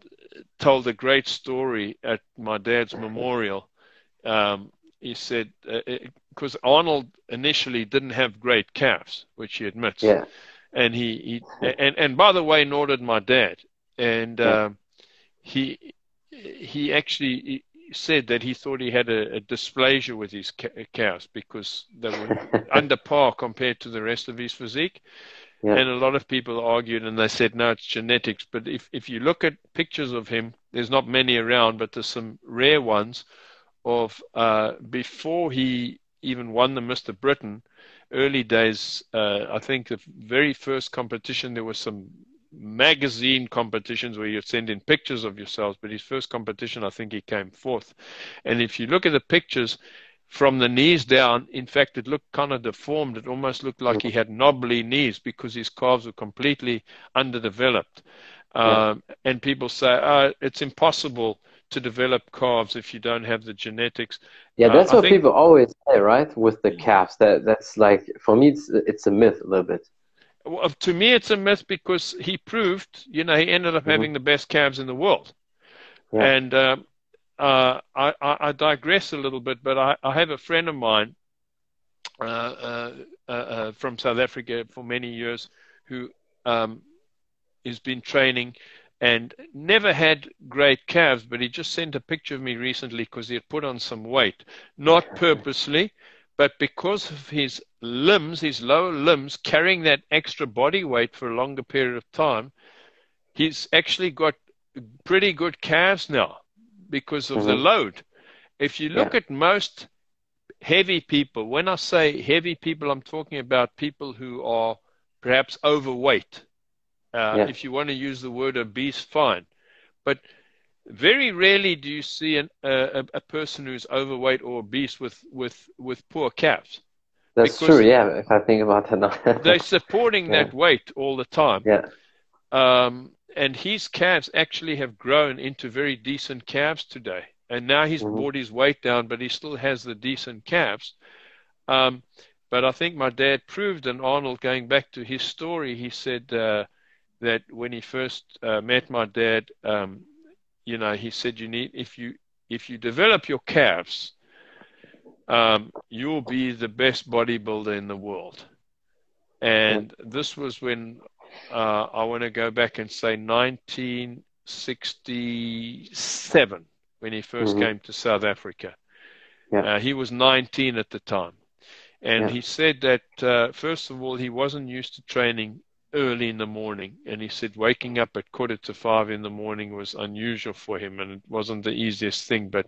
told a great story at my dad's memorial. Um, he said because uh, Arnold initially didn't have great calves, which he admits. Yeah. And he, he and and by the way, nor did my dad. And yeah. uh, he he actually said that he thought he had a, a dysplasia with his calves because they were under par compared to the rest of his physique. Yeah. And a lot of people argued and they said, no, it's genetics. But if, if you look at pictures of him, there's not many around, but there's some rare ones of uh, before he even won the Mr. Britain, early days, uh, I think the very first competition, there was some magazine competitions where you'd send in pictures of yourselves, but his first competition, I think he came fourth. And if you look at the pictures from the knees down, in fact, it looked kind of deformed. It almost looked like he had knobbly knees because his calves were completely underdeveloped. Yeah. Um, and people say, oh, it's impossible to develop calves if you don't have the genetics. Yeah, that's uh, what think, people always say, right? With the calves, that that's like for me, it's it's a myth a little bit to me, it's a myth because he proved, you know, he ended up mm-hmm. having the best calves in the world. Yeah. And uh, uh, I, I, digress a little bit, but I, I have a friend of mine uh, uh, uh, uh from South Africa for many years who um, has been training and never had great calves, but he just sent a picture of me recently because he had put on some weight, not purposely, but because of his limbs, his lower limbs, carrying that extra body weight for a longer period of time, he's actually got pretty good calves now because of mm-hmm. the load. If you look yeah. at most heavy people, when I say heavy people, I'm talking about people who are perhaps overweight. Uh, yeah. If you want to use the word obese, fine. But very rarely do you see an, uh, a, a, person who's overweight or obese with, with, with poor calves. That's true, yeah, if I think about it now. they're supporting yeah. that weight all the time. Yeah. Um, and his calves actually have grown into very decent calves today. And now he's mm-hmm. brought his weight down, but he still has the decent calves. Um, but I think my dad proved, and Arnold, going back to his story, he said uh, that when he first uh, met my dad, um, you know, he said you need if you if you develop your calves, um, you'll be the best bodybuilder in the world. And this was when uh, I want to go back and say 1967 when he 1st mm-hmm. came to South Africa. Yeah. Uh, he was 19 at the time. And yeah. he said that, uh, first of all, he wasn't used to training early in the morning. And he said waking up at quarter to five in the morning was unusual for him and it wasn't the easiest thing. But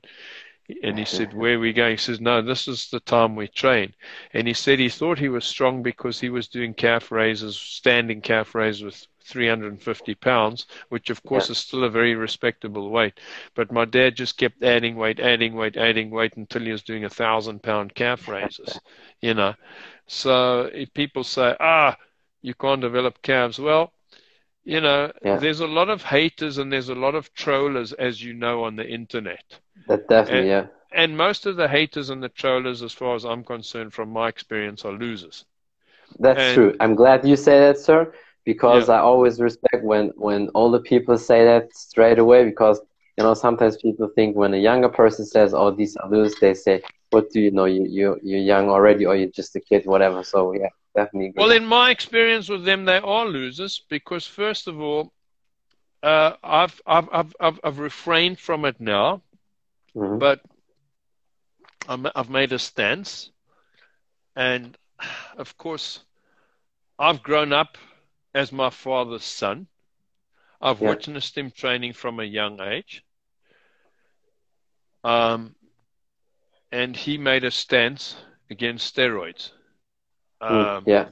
and he said, Where are we going? He says, No, this is the time we train. And he said he thought he was strong because he was doing calf raises, standing calf raises with 350 pounds, which of course yeah. is still a very respectable weight. But my dad just kept adding weight, adding weight, adding weight until he was doing a thousand pound calf raises, you know. So if people say, ah, you can't develop calves, well, you know, yeah. there's a lot of haters and there's a lot of trollers, as you know, on the internet. That definitely, and, yeah. And most of the haters and the trollers, as far as I'm concerned, from my experience, are losers. That's and, true. I'm glad you say that, sir, because yeah. I always respect when when older people say that straight away. Because you know sometimes people think when a younger person says, "Oh, these are losers," they say, "What do you know? You you you're young already, or you're just a kid, whatever." So yeah, definitely. Well, in my experience with them, they are losers because first of all, uh, I've, I've I've I've I've refrained from it now, mm-hmm. but i I've made a stance, and of course, I've grown up as my father's son. I've yeah. witnessed him training from a young age. Um, and he made a stance against steroids. Hmm, um, yeah.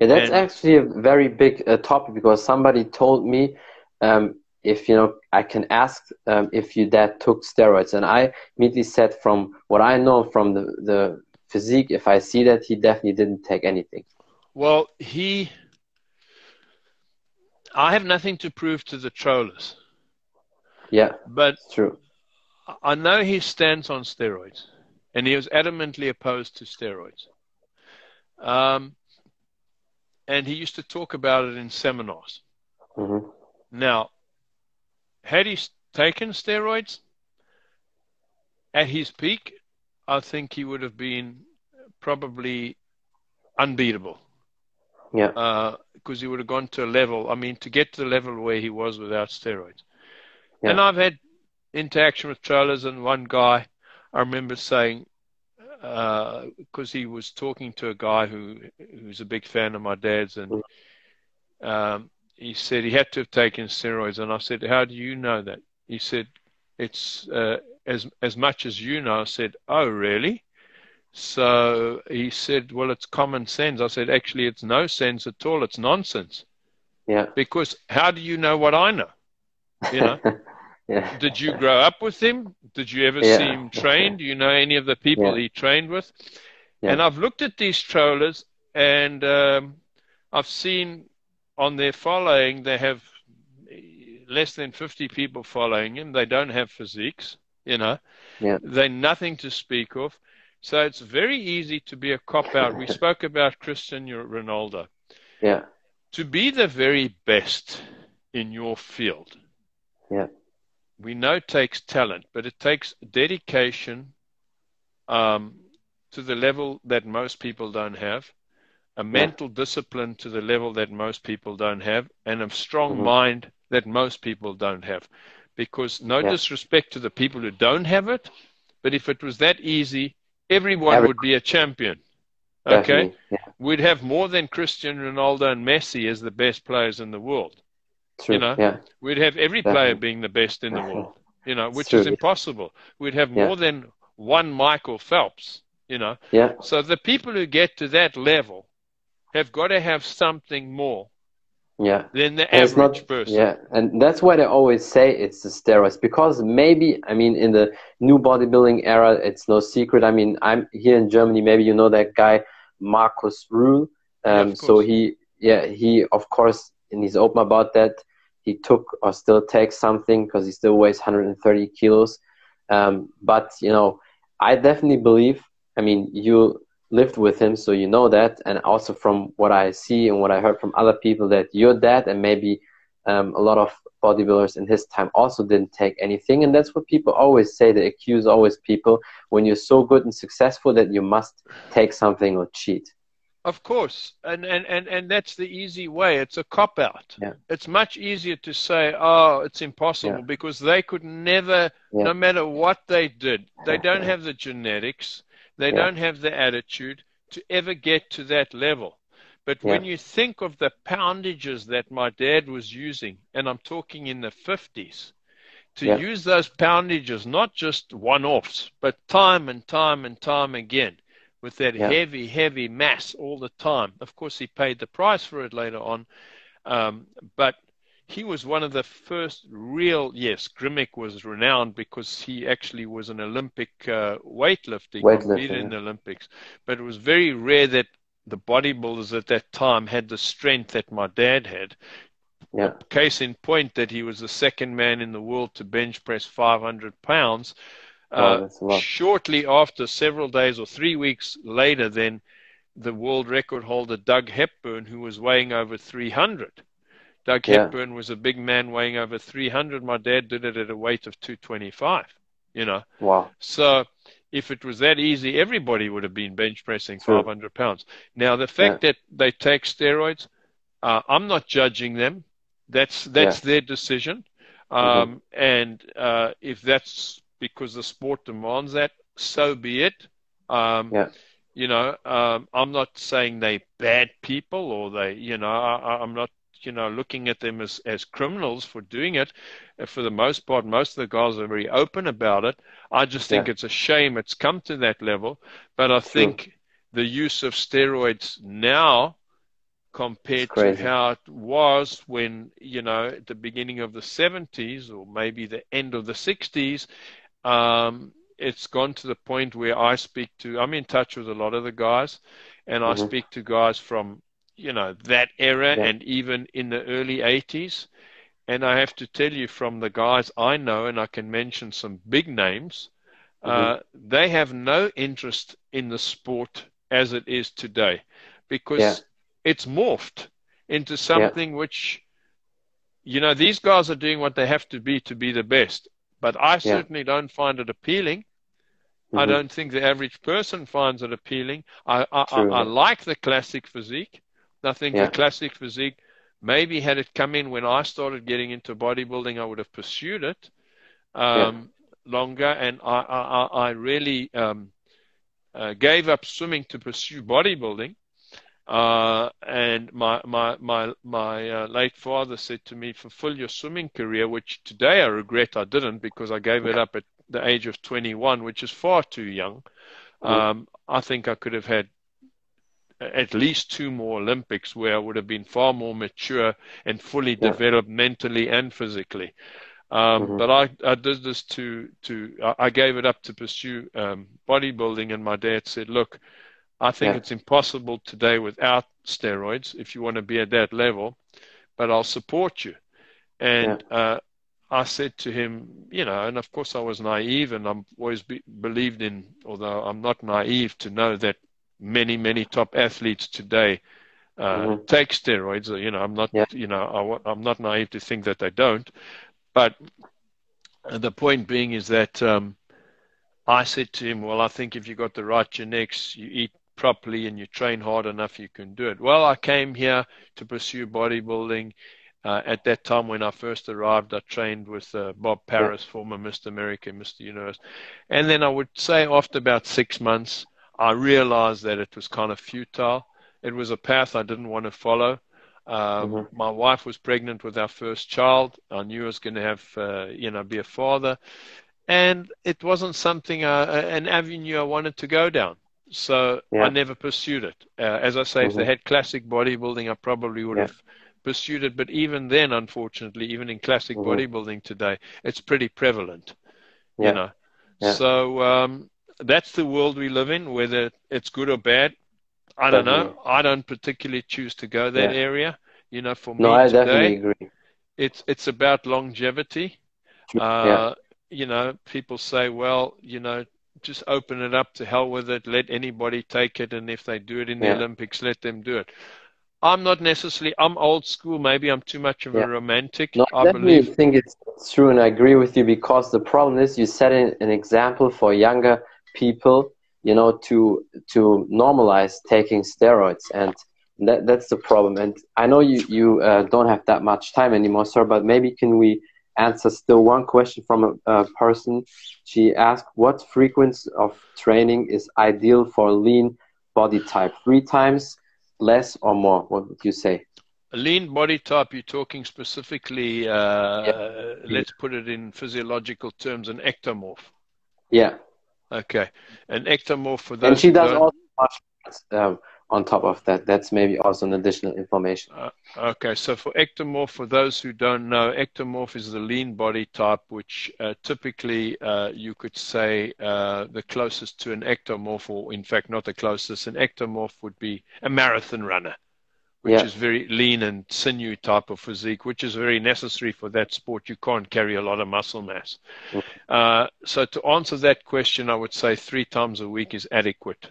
Yeah, that's and, actually a very big uh, topic because somebody told me um, if you know I can ask um, if your dad took steroids, and I immediately said from what I know from the the physique, if I see that he definitely didn't take anything. Well, he. I have nothing to prove to the trollers. Yeah, but true. I know he stands on steroids, and he was adamantly opposed to steroids. Um, and he used to talk about it in seminars. Mm-hmm. Now, had he taken steroids at his peak, I think he would have been probably unbeatable. Yeah. Because uh, he would have gone to a level, I mean, to get to the level where he was without steroids. Yeah. And I've had interaction with trailers, and one guy I remember saying, because uh, he was talking to a guy who who's a big fan of my dad's, and mm. um, he said he had to have taken steroids, and I said, "How do you know that?" He said, "It's uh, as as much as you know." I said, "Oh, really?" So he said, "Well, it's common sense." I said, "Actually, it's no sense at all. It's nonsense." Yeah. Because how do you know what I know? You know. yeah. Did you grow up with him? Did you ever yeah. see him train? Do you know any of the people he trained with? And I've looked at these trollers, and um, I've seen on their following, they have less than 50 people following him. They don't have physiques, you know. Yeah. They're nothing to speak of. So it's very easy to be a cop out. We spoke about Cristiano Ronaldo. Yeah. To be the very best in your field. Yeah. We know takes talent, but it takes dedication um, to the level that most people don't have a mental yeah. discipline to the level that most people don't have, and a strong mm-hmm. mind that most people don't have. Because no yeah. disrespect to the people who don't have it, but if it was that easy, everyone Every- would be a champion. Okay? Yeah. We'd have more than Cristiano Ronaldo and Messi as the best players in the world. True. You know, yeah. we'd have every player being the best in the world. You know, which is impossible. We'd have more than one Michael Phelps. You know, yeah. So the people who get to that level have got to have something more yeah than the and average not, person yeah and that's why they always say it's the steroids because maybe i mean in the new bodybuilding era it's no secret i mean i'm here in germany maybe you know that guy markus Rühl um, yeah, so he yeah he of course and he's open about that he took or still takes something because he still weighs 130 kilos um, but you know i definitely believe i mean you lived with him, so you know that. And also from what I see and what I heard from other people, that your dad and maybe um, a lot of bodybuilders in his time also didn't take anything. And that's what people always say. They accuse always people when you're so good and successful that you must take something or cheat. Of course, and and and and that's the easy way. It's a cop out. Yeah. It's much easier to say, "Oh, it's impossible," yeah. because they could never, yeah. no matter what they did, they don't have the genetics. They don't have the attitude to ever get to that level. But when you think of the poundages that my dad was using, and I'm talking in the 50s, to use those poundages, not just one offs, but time and time and time again, with that yeah. heavy, heavy mass all the time. Of course, he paid the price for it later on. Um, but he was one of the first real. Yes, Grimek was renowned because he actually was an Olympic uh, weightlifter. He weightlifter, competed yeah. in the Olympics, but it was very rare that the bodybuilders at that time had the strength that my dad had. Yeah. Case in point that he was the second man in the world to bench press 500 pounds. Uh, shortly after, several days or three weeks later, then the world record holder Doug Hepburn, who was weighing over 300. Doug yeah. Hepburn was a big man weighing over 300. My dad did it at a weight of 225. You know. Wow. So if it was that easy, everybody would have been bench pressing True. 500 pounds. Now, the fact yeah. that they take steroids, uh, I'm not judging them. That's that's yeah. their decision. Mm-hmm. Um, mm-hmm. And uh, if that's because the sport demands that, so be it. Um, yeah. You know, um, I'm not saying they bad people or they, you know, I, I'm not you know, looking at them as, as criminals for doing it. Uh, for the most part, most of the guys are very open about it. I just think yeah. it's a shame it's come to that level. But I think sure. the use of steroids now compared to how it was when, you know, at the beginning of the 70s or maybe the end of the 60s, um, it's gone to the point where I speak to, I'm in touch with a lot of the guys, and mm-hmm. I speak to guys from you know that era yeah. and even in the early 80s and i have to tell you from the guys i know and i can mention some big names mm-hmm. uh, they have no interest in the sport as it is today because yeah. it's morphed into something yeah. which you know these guys are doing what they have to be to be the best but i certainly don't find it appealing Mm-hmm. I don't think the average person finds it appealing. I I, I, I, like the classic physique. I think yeah. the classic physique, maybe had it come in when I started getting into bodybuilding, I would have pursued it um, yeah. longer. And I, I, I really um, uh, gave up swimming to pursue bodybuilding. Uh, and my my my my uh, late father said to me, "Fulfill your swimming career," which today I regret I didn't because I gave it up at the age of 21, which is far too young. Mm-hmm. Um, I think I could have had at least two more Olympics where I would have been far more mature and fully yeah. developed mentally and physically. Um, mm-hmm. But I, I did this to, to, I gave it up to pursue um, bodybuilding. And my dad said, look, I think yeah. it's impossible today without steroids if you want to be at that level, but I'll support you. And yeah. uh, I said to him, you know, and of course I was naive and I'm always be, believed in, although I'm not naive to know that many many top athletes today uh, mm-hmm. take steroids. You know, I'm not yeah. you know I, am not naive to think that they don't, but the point being is that um, I said to him, well, I think if you got the right genetics, you eat properly and you train hard enough, you can do it. Well, I came here to pursue bodybuilding. Uh, at that time, when I first arrived, I trained with uh, Bob Paris, yeah. former Mr. America, Mr. Universe. And then I would say after about six months, I realized that it was kind of futile. It was a path I didn't want to follow. Um, mm-hmm. My wife was pregnant with our first child. I knew I was going to have, uh, you know, be a father, and it wasn't something, uh, an avenue I wanted to go down. So yeah. I never pursued it. Uh, as I say, mm-hmm. if they mm-hmm. had classic bodybuilding, I probably would yeah. have pursued it. But even then, unfortunately, even in classic mm-hmm. bodybuilding today, it's pretty prevalent. Yeah. You know, so um, that's the world we live in, whether it's good or bad. I don't definitely. know. I don't particularly choose to go that area. You know, for me no, I today, definitely agree. it's it's about longevity. Uh. You know, people say, well, you know, just open it up to hell with it. Let anybody take it, and if they do it in the yeah. Olympics, let them do it. I'm not necessarily. I'm old school. Maybe I'm too much of yeah. a romantic. No, I, definitely believe. think it's true, and I agree with you because the problem is you set an example for younger people you know to to normalize taking steroids and that that's the problem and i know you you uh, don't have that much time anymore sir but maybe can we answer still one question from a, a person. She asked what frequency of training is ideal for a lean body type? Three times less or more what would you say? A lean body type you're talking specifically uh, yeah. let's put it in physiological terms an ectomorph. Yeah. Okay, an ectomorph for those. And she does also um, on top of that. That's maybe also an additional information. Uh, okay, so for ectomorph, for those who don't know, ectomorph is the lean body type, which uh, typically uh, you could say uh, the closest to an ectomorph, or in fact, not the closest. An ectomorph would be a marathon runner, which yeah. is very lean and sinew type of physique, which is very necessary for that sport. You can't carry a lot of muscle mass. Mm. so to answer that question, I would say three times a week is adequate.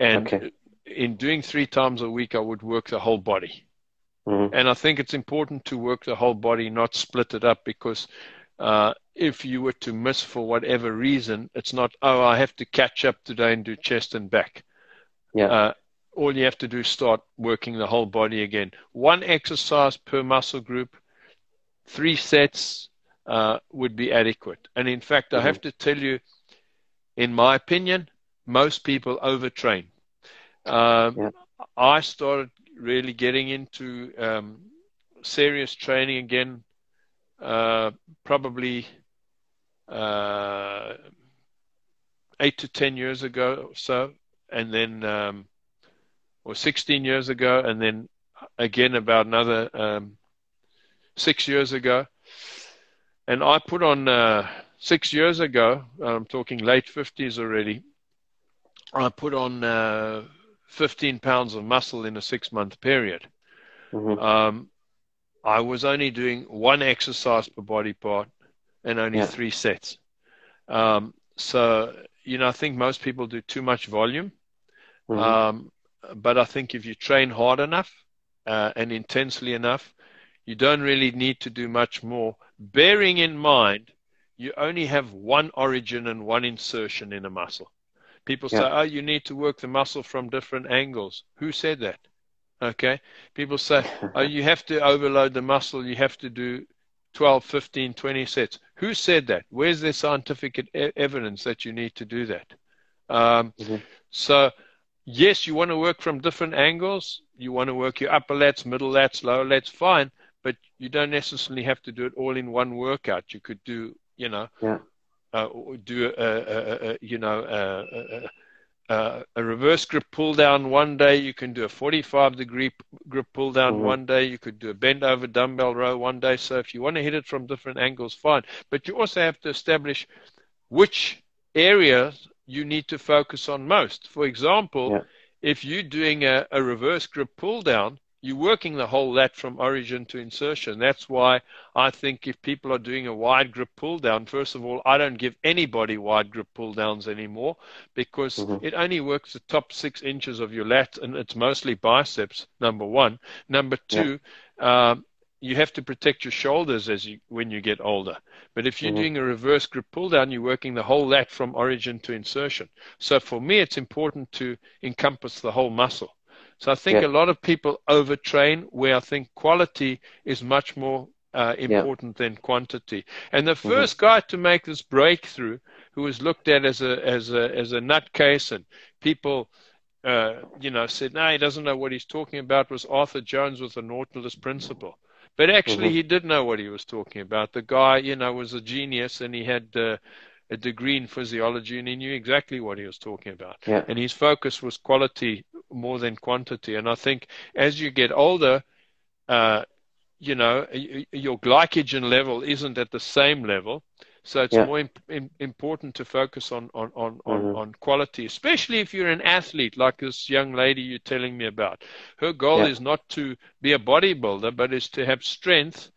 And okay in doing three times a week, I would work the whole body. Mm-hmm. And I think it's important to work the whole body, not split it up, because uh, if you were to miss for whatever reason, it's not, oh, I have to catch up today and do chest and back. Yeah. Uh, all you have to do is start working the whole body again. One exercise per muscle group, three sets uh, would be adequate. And in fact, mm-hmm. I have to tell you, in my opinion, most people overtrain. Um, yeah. I started really getting into um, serious training again, uh, probably uh, eight to ten years ago or so, and then um, or 16 years ago, and then again about another um, six years ago. And I put on uh, six years ago. I'm talking late 50s already. I put on uh, 15 pounds of muscle in a six month period. Mm-hmm. Um, I was only doing one exercise per body part and only yeah. three sets. Um, so, you know, I think most people do too much volume. Mm-hmm. Um, but I think if you train hard enough uh, and intensely enough, you don't really need to do much more, bearing in mind you only have one origin and one insertion in a muscle. People yeah. say, oh, you need to work the muscle from different angles. Who said that? Okay. People say, oh, you have to overload the muscle. You have to do 12, 15, 20 sets. Who said that? Where's the scientific e- evidence that you need to do that? Um, mm-hmm. So, yes, you want to work from different angles. You want to work your upper lats, middle lats, lower lats, fine. But you don't necessarily have to do it all in one workout. You could do, you know, yeah uh, do a, a, a, you know a, a, reverse grip pull down one day. You can do a 45 degree grip pull down mm-hmm. one day. You could do a bend over dumbbell row one day. So if you want to hit it from different angles, fine. But you also have to establish which areas you need to focus on most. For example, yeah. if you're doing a, a reverse grip pull down, you're working the whole lat from origin to insertion. That's why I think if people are doing a wide grip pull down, first of all, I don't give anybody wide grip pull downs anymore because mm-hmm. it only works the top six inches of your lat and it's mostly biceps, number one. Number two, yeah. um, you have to protect your shoulders as you when you get older. But if you're mm-hmm. doing a reverse grip pull down, you're working the whole lat from origin to insertion. So for me, it's important to encompass the whole muscle. So I think yeah. a lot of people overtrain where I think quality is much more uh, important yeah. than quantity. And the 1st mm-hmm. guy to make this breakthrough, who was looked at as a as a as a nutcase, and people, uh, you know, said, "No, he doesn't know what he's talking about," was Arthur Jones with the Nautilus Principle. But actually, mm-hmm. he did know what he was talking about. The guy, you know, was a genius, and he had uh, a degree in physiology, and he knew exactly what he was talking about. Yeah. And his focus was quality more than quantity. And I think as you get older, uh, you know, your glycogen level isn't at the same level. So it's yeah. more imp- important to focus on on on, mm-hmm. on, on quality, especially if you're an athlete like this young lady you're telling me about. Her goal yeah. is not to be a bodybuilder, but is to have strength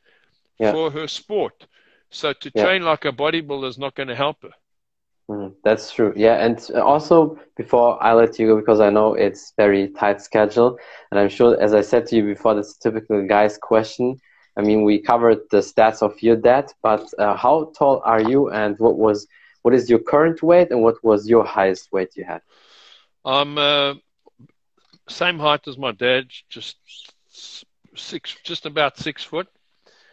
yeah. for her sport. So to train like a bodybuilder is not going to help her. Mm, that's true. Yeah, and also before I let you go, because I know it's very tight schedule, and I'm sure, as I said to you before, this typical guy's question. I mean, we covered the stats of your dad, but uh, how tall are you, and what was what is your current weight, and what was your highest weight you had? I'm uh, same height as my dad, just six, just about six foot.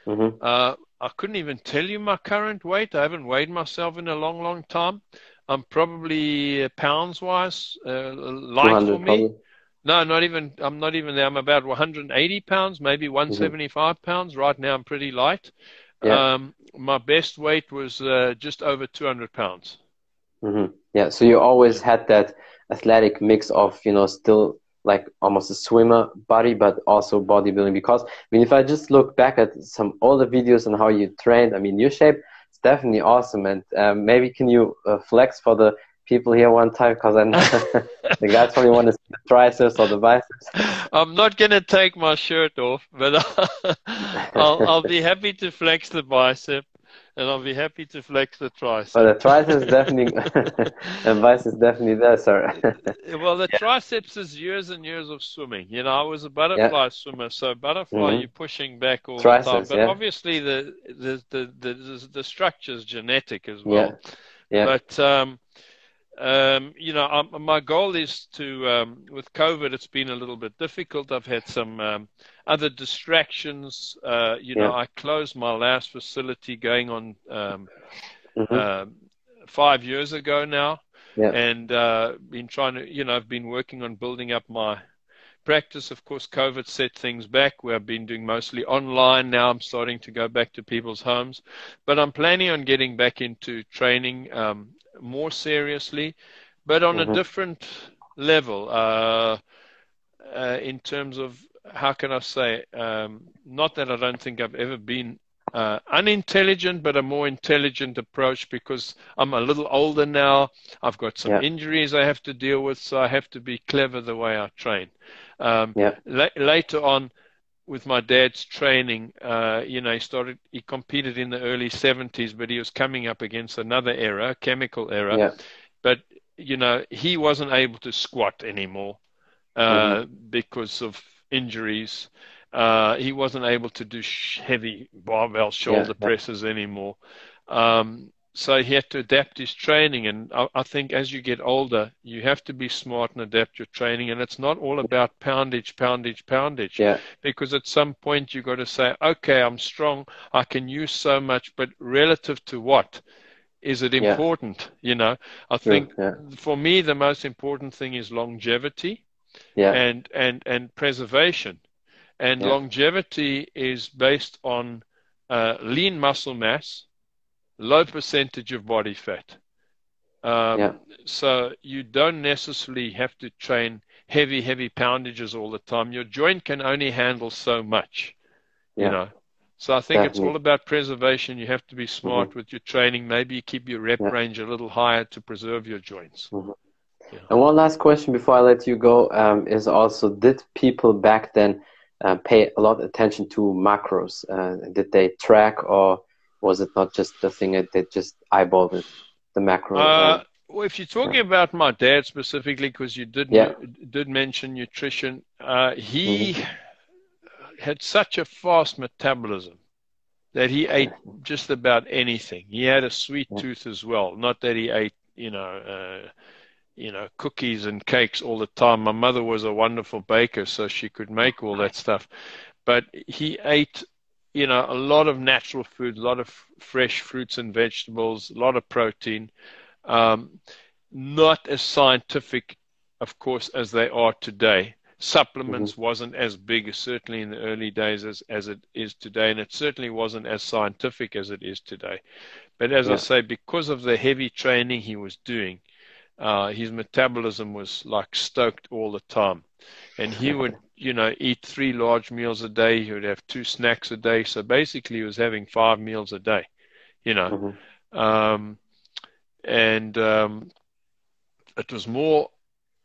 Mm-hmm. Uh, I couldn't even tell you my current weight. I haven't weighed myself in a long, long time. I'm probably uh, pounds wise uh, light for me. Probably. No, not even. I'm not even there. I'm about 180 pounds, maybe 175 mm-hmm. pounds. Right now, I'm pretty light. Yeah. Um, my best weight was uh, just over 200 pounds. Mm-hmm. Yeah. So you always had that athletic mix of, you know, still like almost a swimmer body, but also bodybuilding. Because I mean, if I just look back at some older videos and how you trained, I mean, your shape is definitely awesome. And um, maybe can you uh, flex for the people here one time? Because I know the guys probably want to see the triceps or the biceps. I'm not going to take my shirt off, but I'll, I'll be happy to flex the bicep and I'll be happy to flex the triceps. Well, the triceps definitely, advice is definitely there, sir. well, the yeah. triceps is years and years of swimming. You know, I was a butterfly yeah. swimmer, so butterfly mm-hmm. you're pushing back all triceps, the time. But yeah. obviously, the the, the the the structure is genetic as well. Yeah. But um, um, you know, um, my goal is to, um, with COVID, it's been a little bit difficult. I've had some um, other distractions. Uh, you yeah. know, I closed my last facility going on um, mm-hmm. uh, five years ago now, yeah. and uh, been trying to, you know, I've been working on building up my practice. Of course, COVID set things back. We've been doing mostly online. Now I'm starting to go back to people's homes, but I'm planning on getting back into training um, more seriously, but on mm-hmm. a different level. Uh, uh, in terms of how can I say? Um, not that I don't think I've ever been uh, unintelligent, but a more intelligent approach because I'm a little older now. I've got some yeah. injuries I have to deal with, so I have to be clever the way I train. Um, yeah. la- later on, with my dad's training, uh, you know, he started, he competed in the early 70s, but he was coming up against another era, chemical era. Yeah. But, you know, he wasn't able to squat anymore uh, mm-hmm. because of injuries. Uh, he wasn't able to do heavy barbell shoulder yeah. presses anymore. Um, so he had to adapt his training. And I, I, think as you get older, you have to be smart and adapt your training. And it's not all about poundage, poundage, poundage. Yeah. Because at some point you've got to say, okay, I'm strong. I can use so much, but relative to what? Is it important? Yeah. You know, I think yeah. for me, the most important thing is longevity yeah. and, and, and preservation. And longevity is based on uh, lean muscle mass low percentage of body fat. Um, yeah. So you don't necessarily have to train heavy, heavy poundages all the time. Your joint can only handle so much, yeah. you know. So I think it's all about preservation. You have to be smart mm-hmm. with your training. Maybe you keep your rep yeah. range a little higher to preserve your joints. Mm-hmm. Yeah. And one last question before I let you go um, is also: Did people back then uh, pay a lot of attention to macros? Uh, did they track or was it not just the thing that they just eyeballed it, the macro? Uh, well, if you're talking about my dad specifically, because you did yeah. did mention nutrition, uh, he mm-hmm. had such a fast metabolism that he ate just about anything. He had a sweet yeah. tooth as well. Not that he ate, you know, uh, you know, cookies and cakes all the time. My mother was a wonderful baker, so she could make all that stuff. But he ate you know, a lot of natural food, a lot of fresh fruits and vegetables, a lot of protein. Um, not as scientific, of course, as they are today. Supplements mm-hmm. wasn't as big, certainly in the early days, as, as it is today, and it certainly wasn't as scientific as it is today. But as yeah. I say, because of the heavy training he was doing, uh, his metabolism was like stoked all the time. And he would you know, eat three large meals a day. He would have two snacks a day. So basically, he was having five meals a day, you know. Mm-hmm. Um, and um, it was more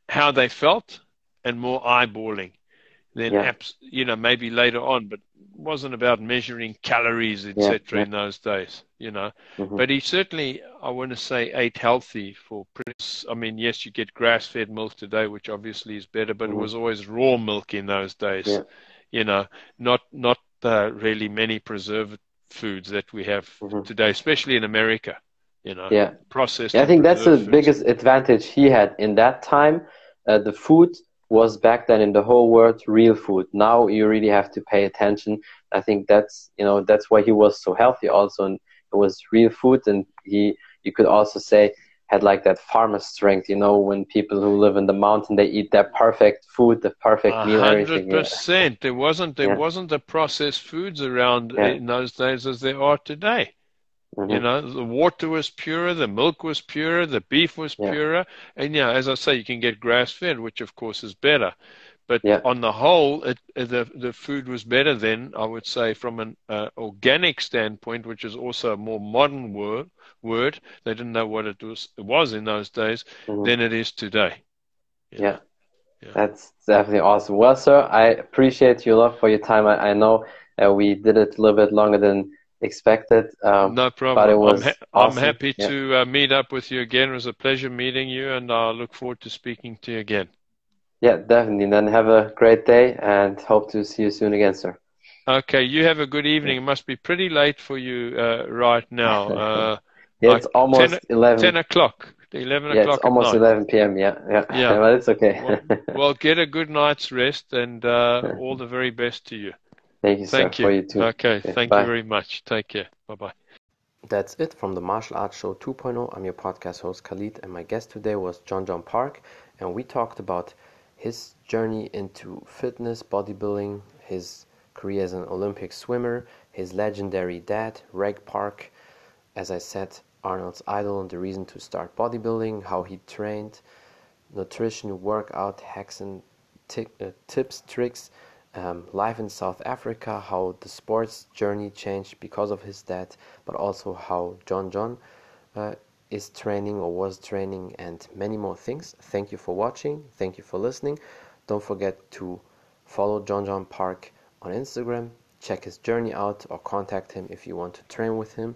how they felt and more eyeballing than yeah. apps, you know, maybe later on, but wasn't about measuring calories, etc. Yeah, in those days, you know. Mm-hmm. But he certainly, I want to say, ate healthy for. Prince. I mean, yes, you get grass-fed milk today, which obviously is better, but mm-hmm. it was always raw milk in those days. Yeah. You know, not not uh, really many preserved foods that we have mm-hmm. today, especially in America. You know, yeah, processed. I think that's the foods. biggest advantage he had in that time. Uh, the food was back then in the whole world real food. Now you really have to pay attention. I think that's you know that's why he was so healthy also, and it was real food, and he you could also say had like that farmer strength. You know, when people who live in the mountain they eat that perfect food, the perfect meal, everything. Hundred percent. There wasn't there yeah. wasn't the processed foods around yeah. in those days as there are today. Mm-hmm. You know, the water was purer, the milk was purer, the beef was yeah. purer, and yeah, as I say, you can get grass fed, which of course is better. But yeah. on the whole, it, the the food was better then. I would say from an uh, organic standpoint, which is also a more modern word. Word they didn't know what it was it was in those days mm-hmm. than it is today. Yeah. yeah. That's definitely awesome. Well, sir, I appreciate your love for your time. I, I know uh, we did it a little bit longer than expected. Um, no problem. But it was I'm, ha- awesome. I'm happy yeah. to uh, meet up with you again. It was a pleasure meeting you, and I look forward to speaking to you again. Yeah, definitely. Then have a great day and hope to see you soon again, sir. Okay, you have a good evening. It must be pretty late for you uh, right now. Uh, yeah, like it's almost 10, 11. 10 o'clock. 11 yeah, o'clock. It's almost 11 p.m. Yeah, yeah. Yeah, but it's okay. well, well, get a good night's rest and uh, all the very best to you. Thank you, Thank sir, you. For you too. Okay, thank bye. you very much. Take care. Bye bye. That's it from the Martial Arts Show 2.0. I'm your podcast host Khalid, and my guest today was Jon Jon Park, and we talked about his journey into fitness, bodybuilding, his career as an Olympic swimmer, his legendary dad, Reg Park, as I said, Arnold's idol and the reason to start bodybuilding, how he trained, nutrition, workout, hacks and t- uh, tips, tricks, um, life in South Africa, how the sports journey changed because of his dad, but also how Jon Jon uh, is training or was training, and many more things. Thank you for watching. Thank you for listening. Don't forget to follow Jon Jon Park on Instagram, check his journey out, or contact him if you want to train with him.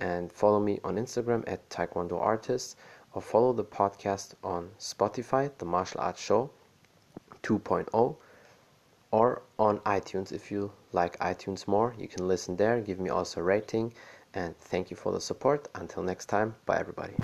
And follow me on Instagram at Taekwondo Artist, or follow the podcast on Spotify, The Martial Arts Show 2.0 or on iTunes if you like iTunes more. You can listen there, give me also a rating, and thank you for the support. Until next time, bye everybody.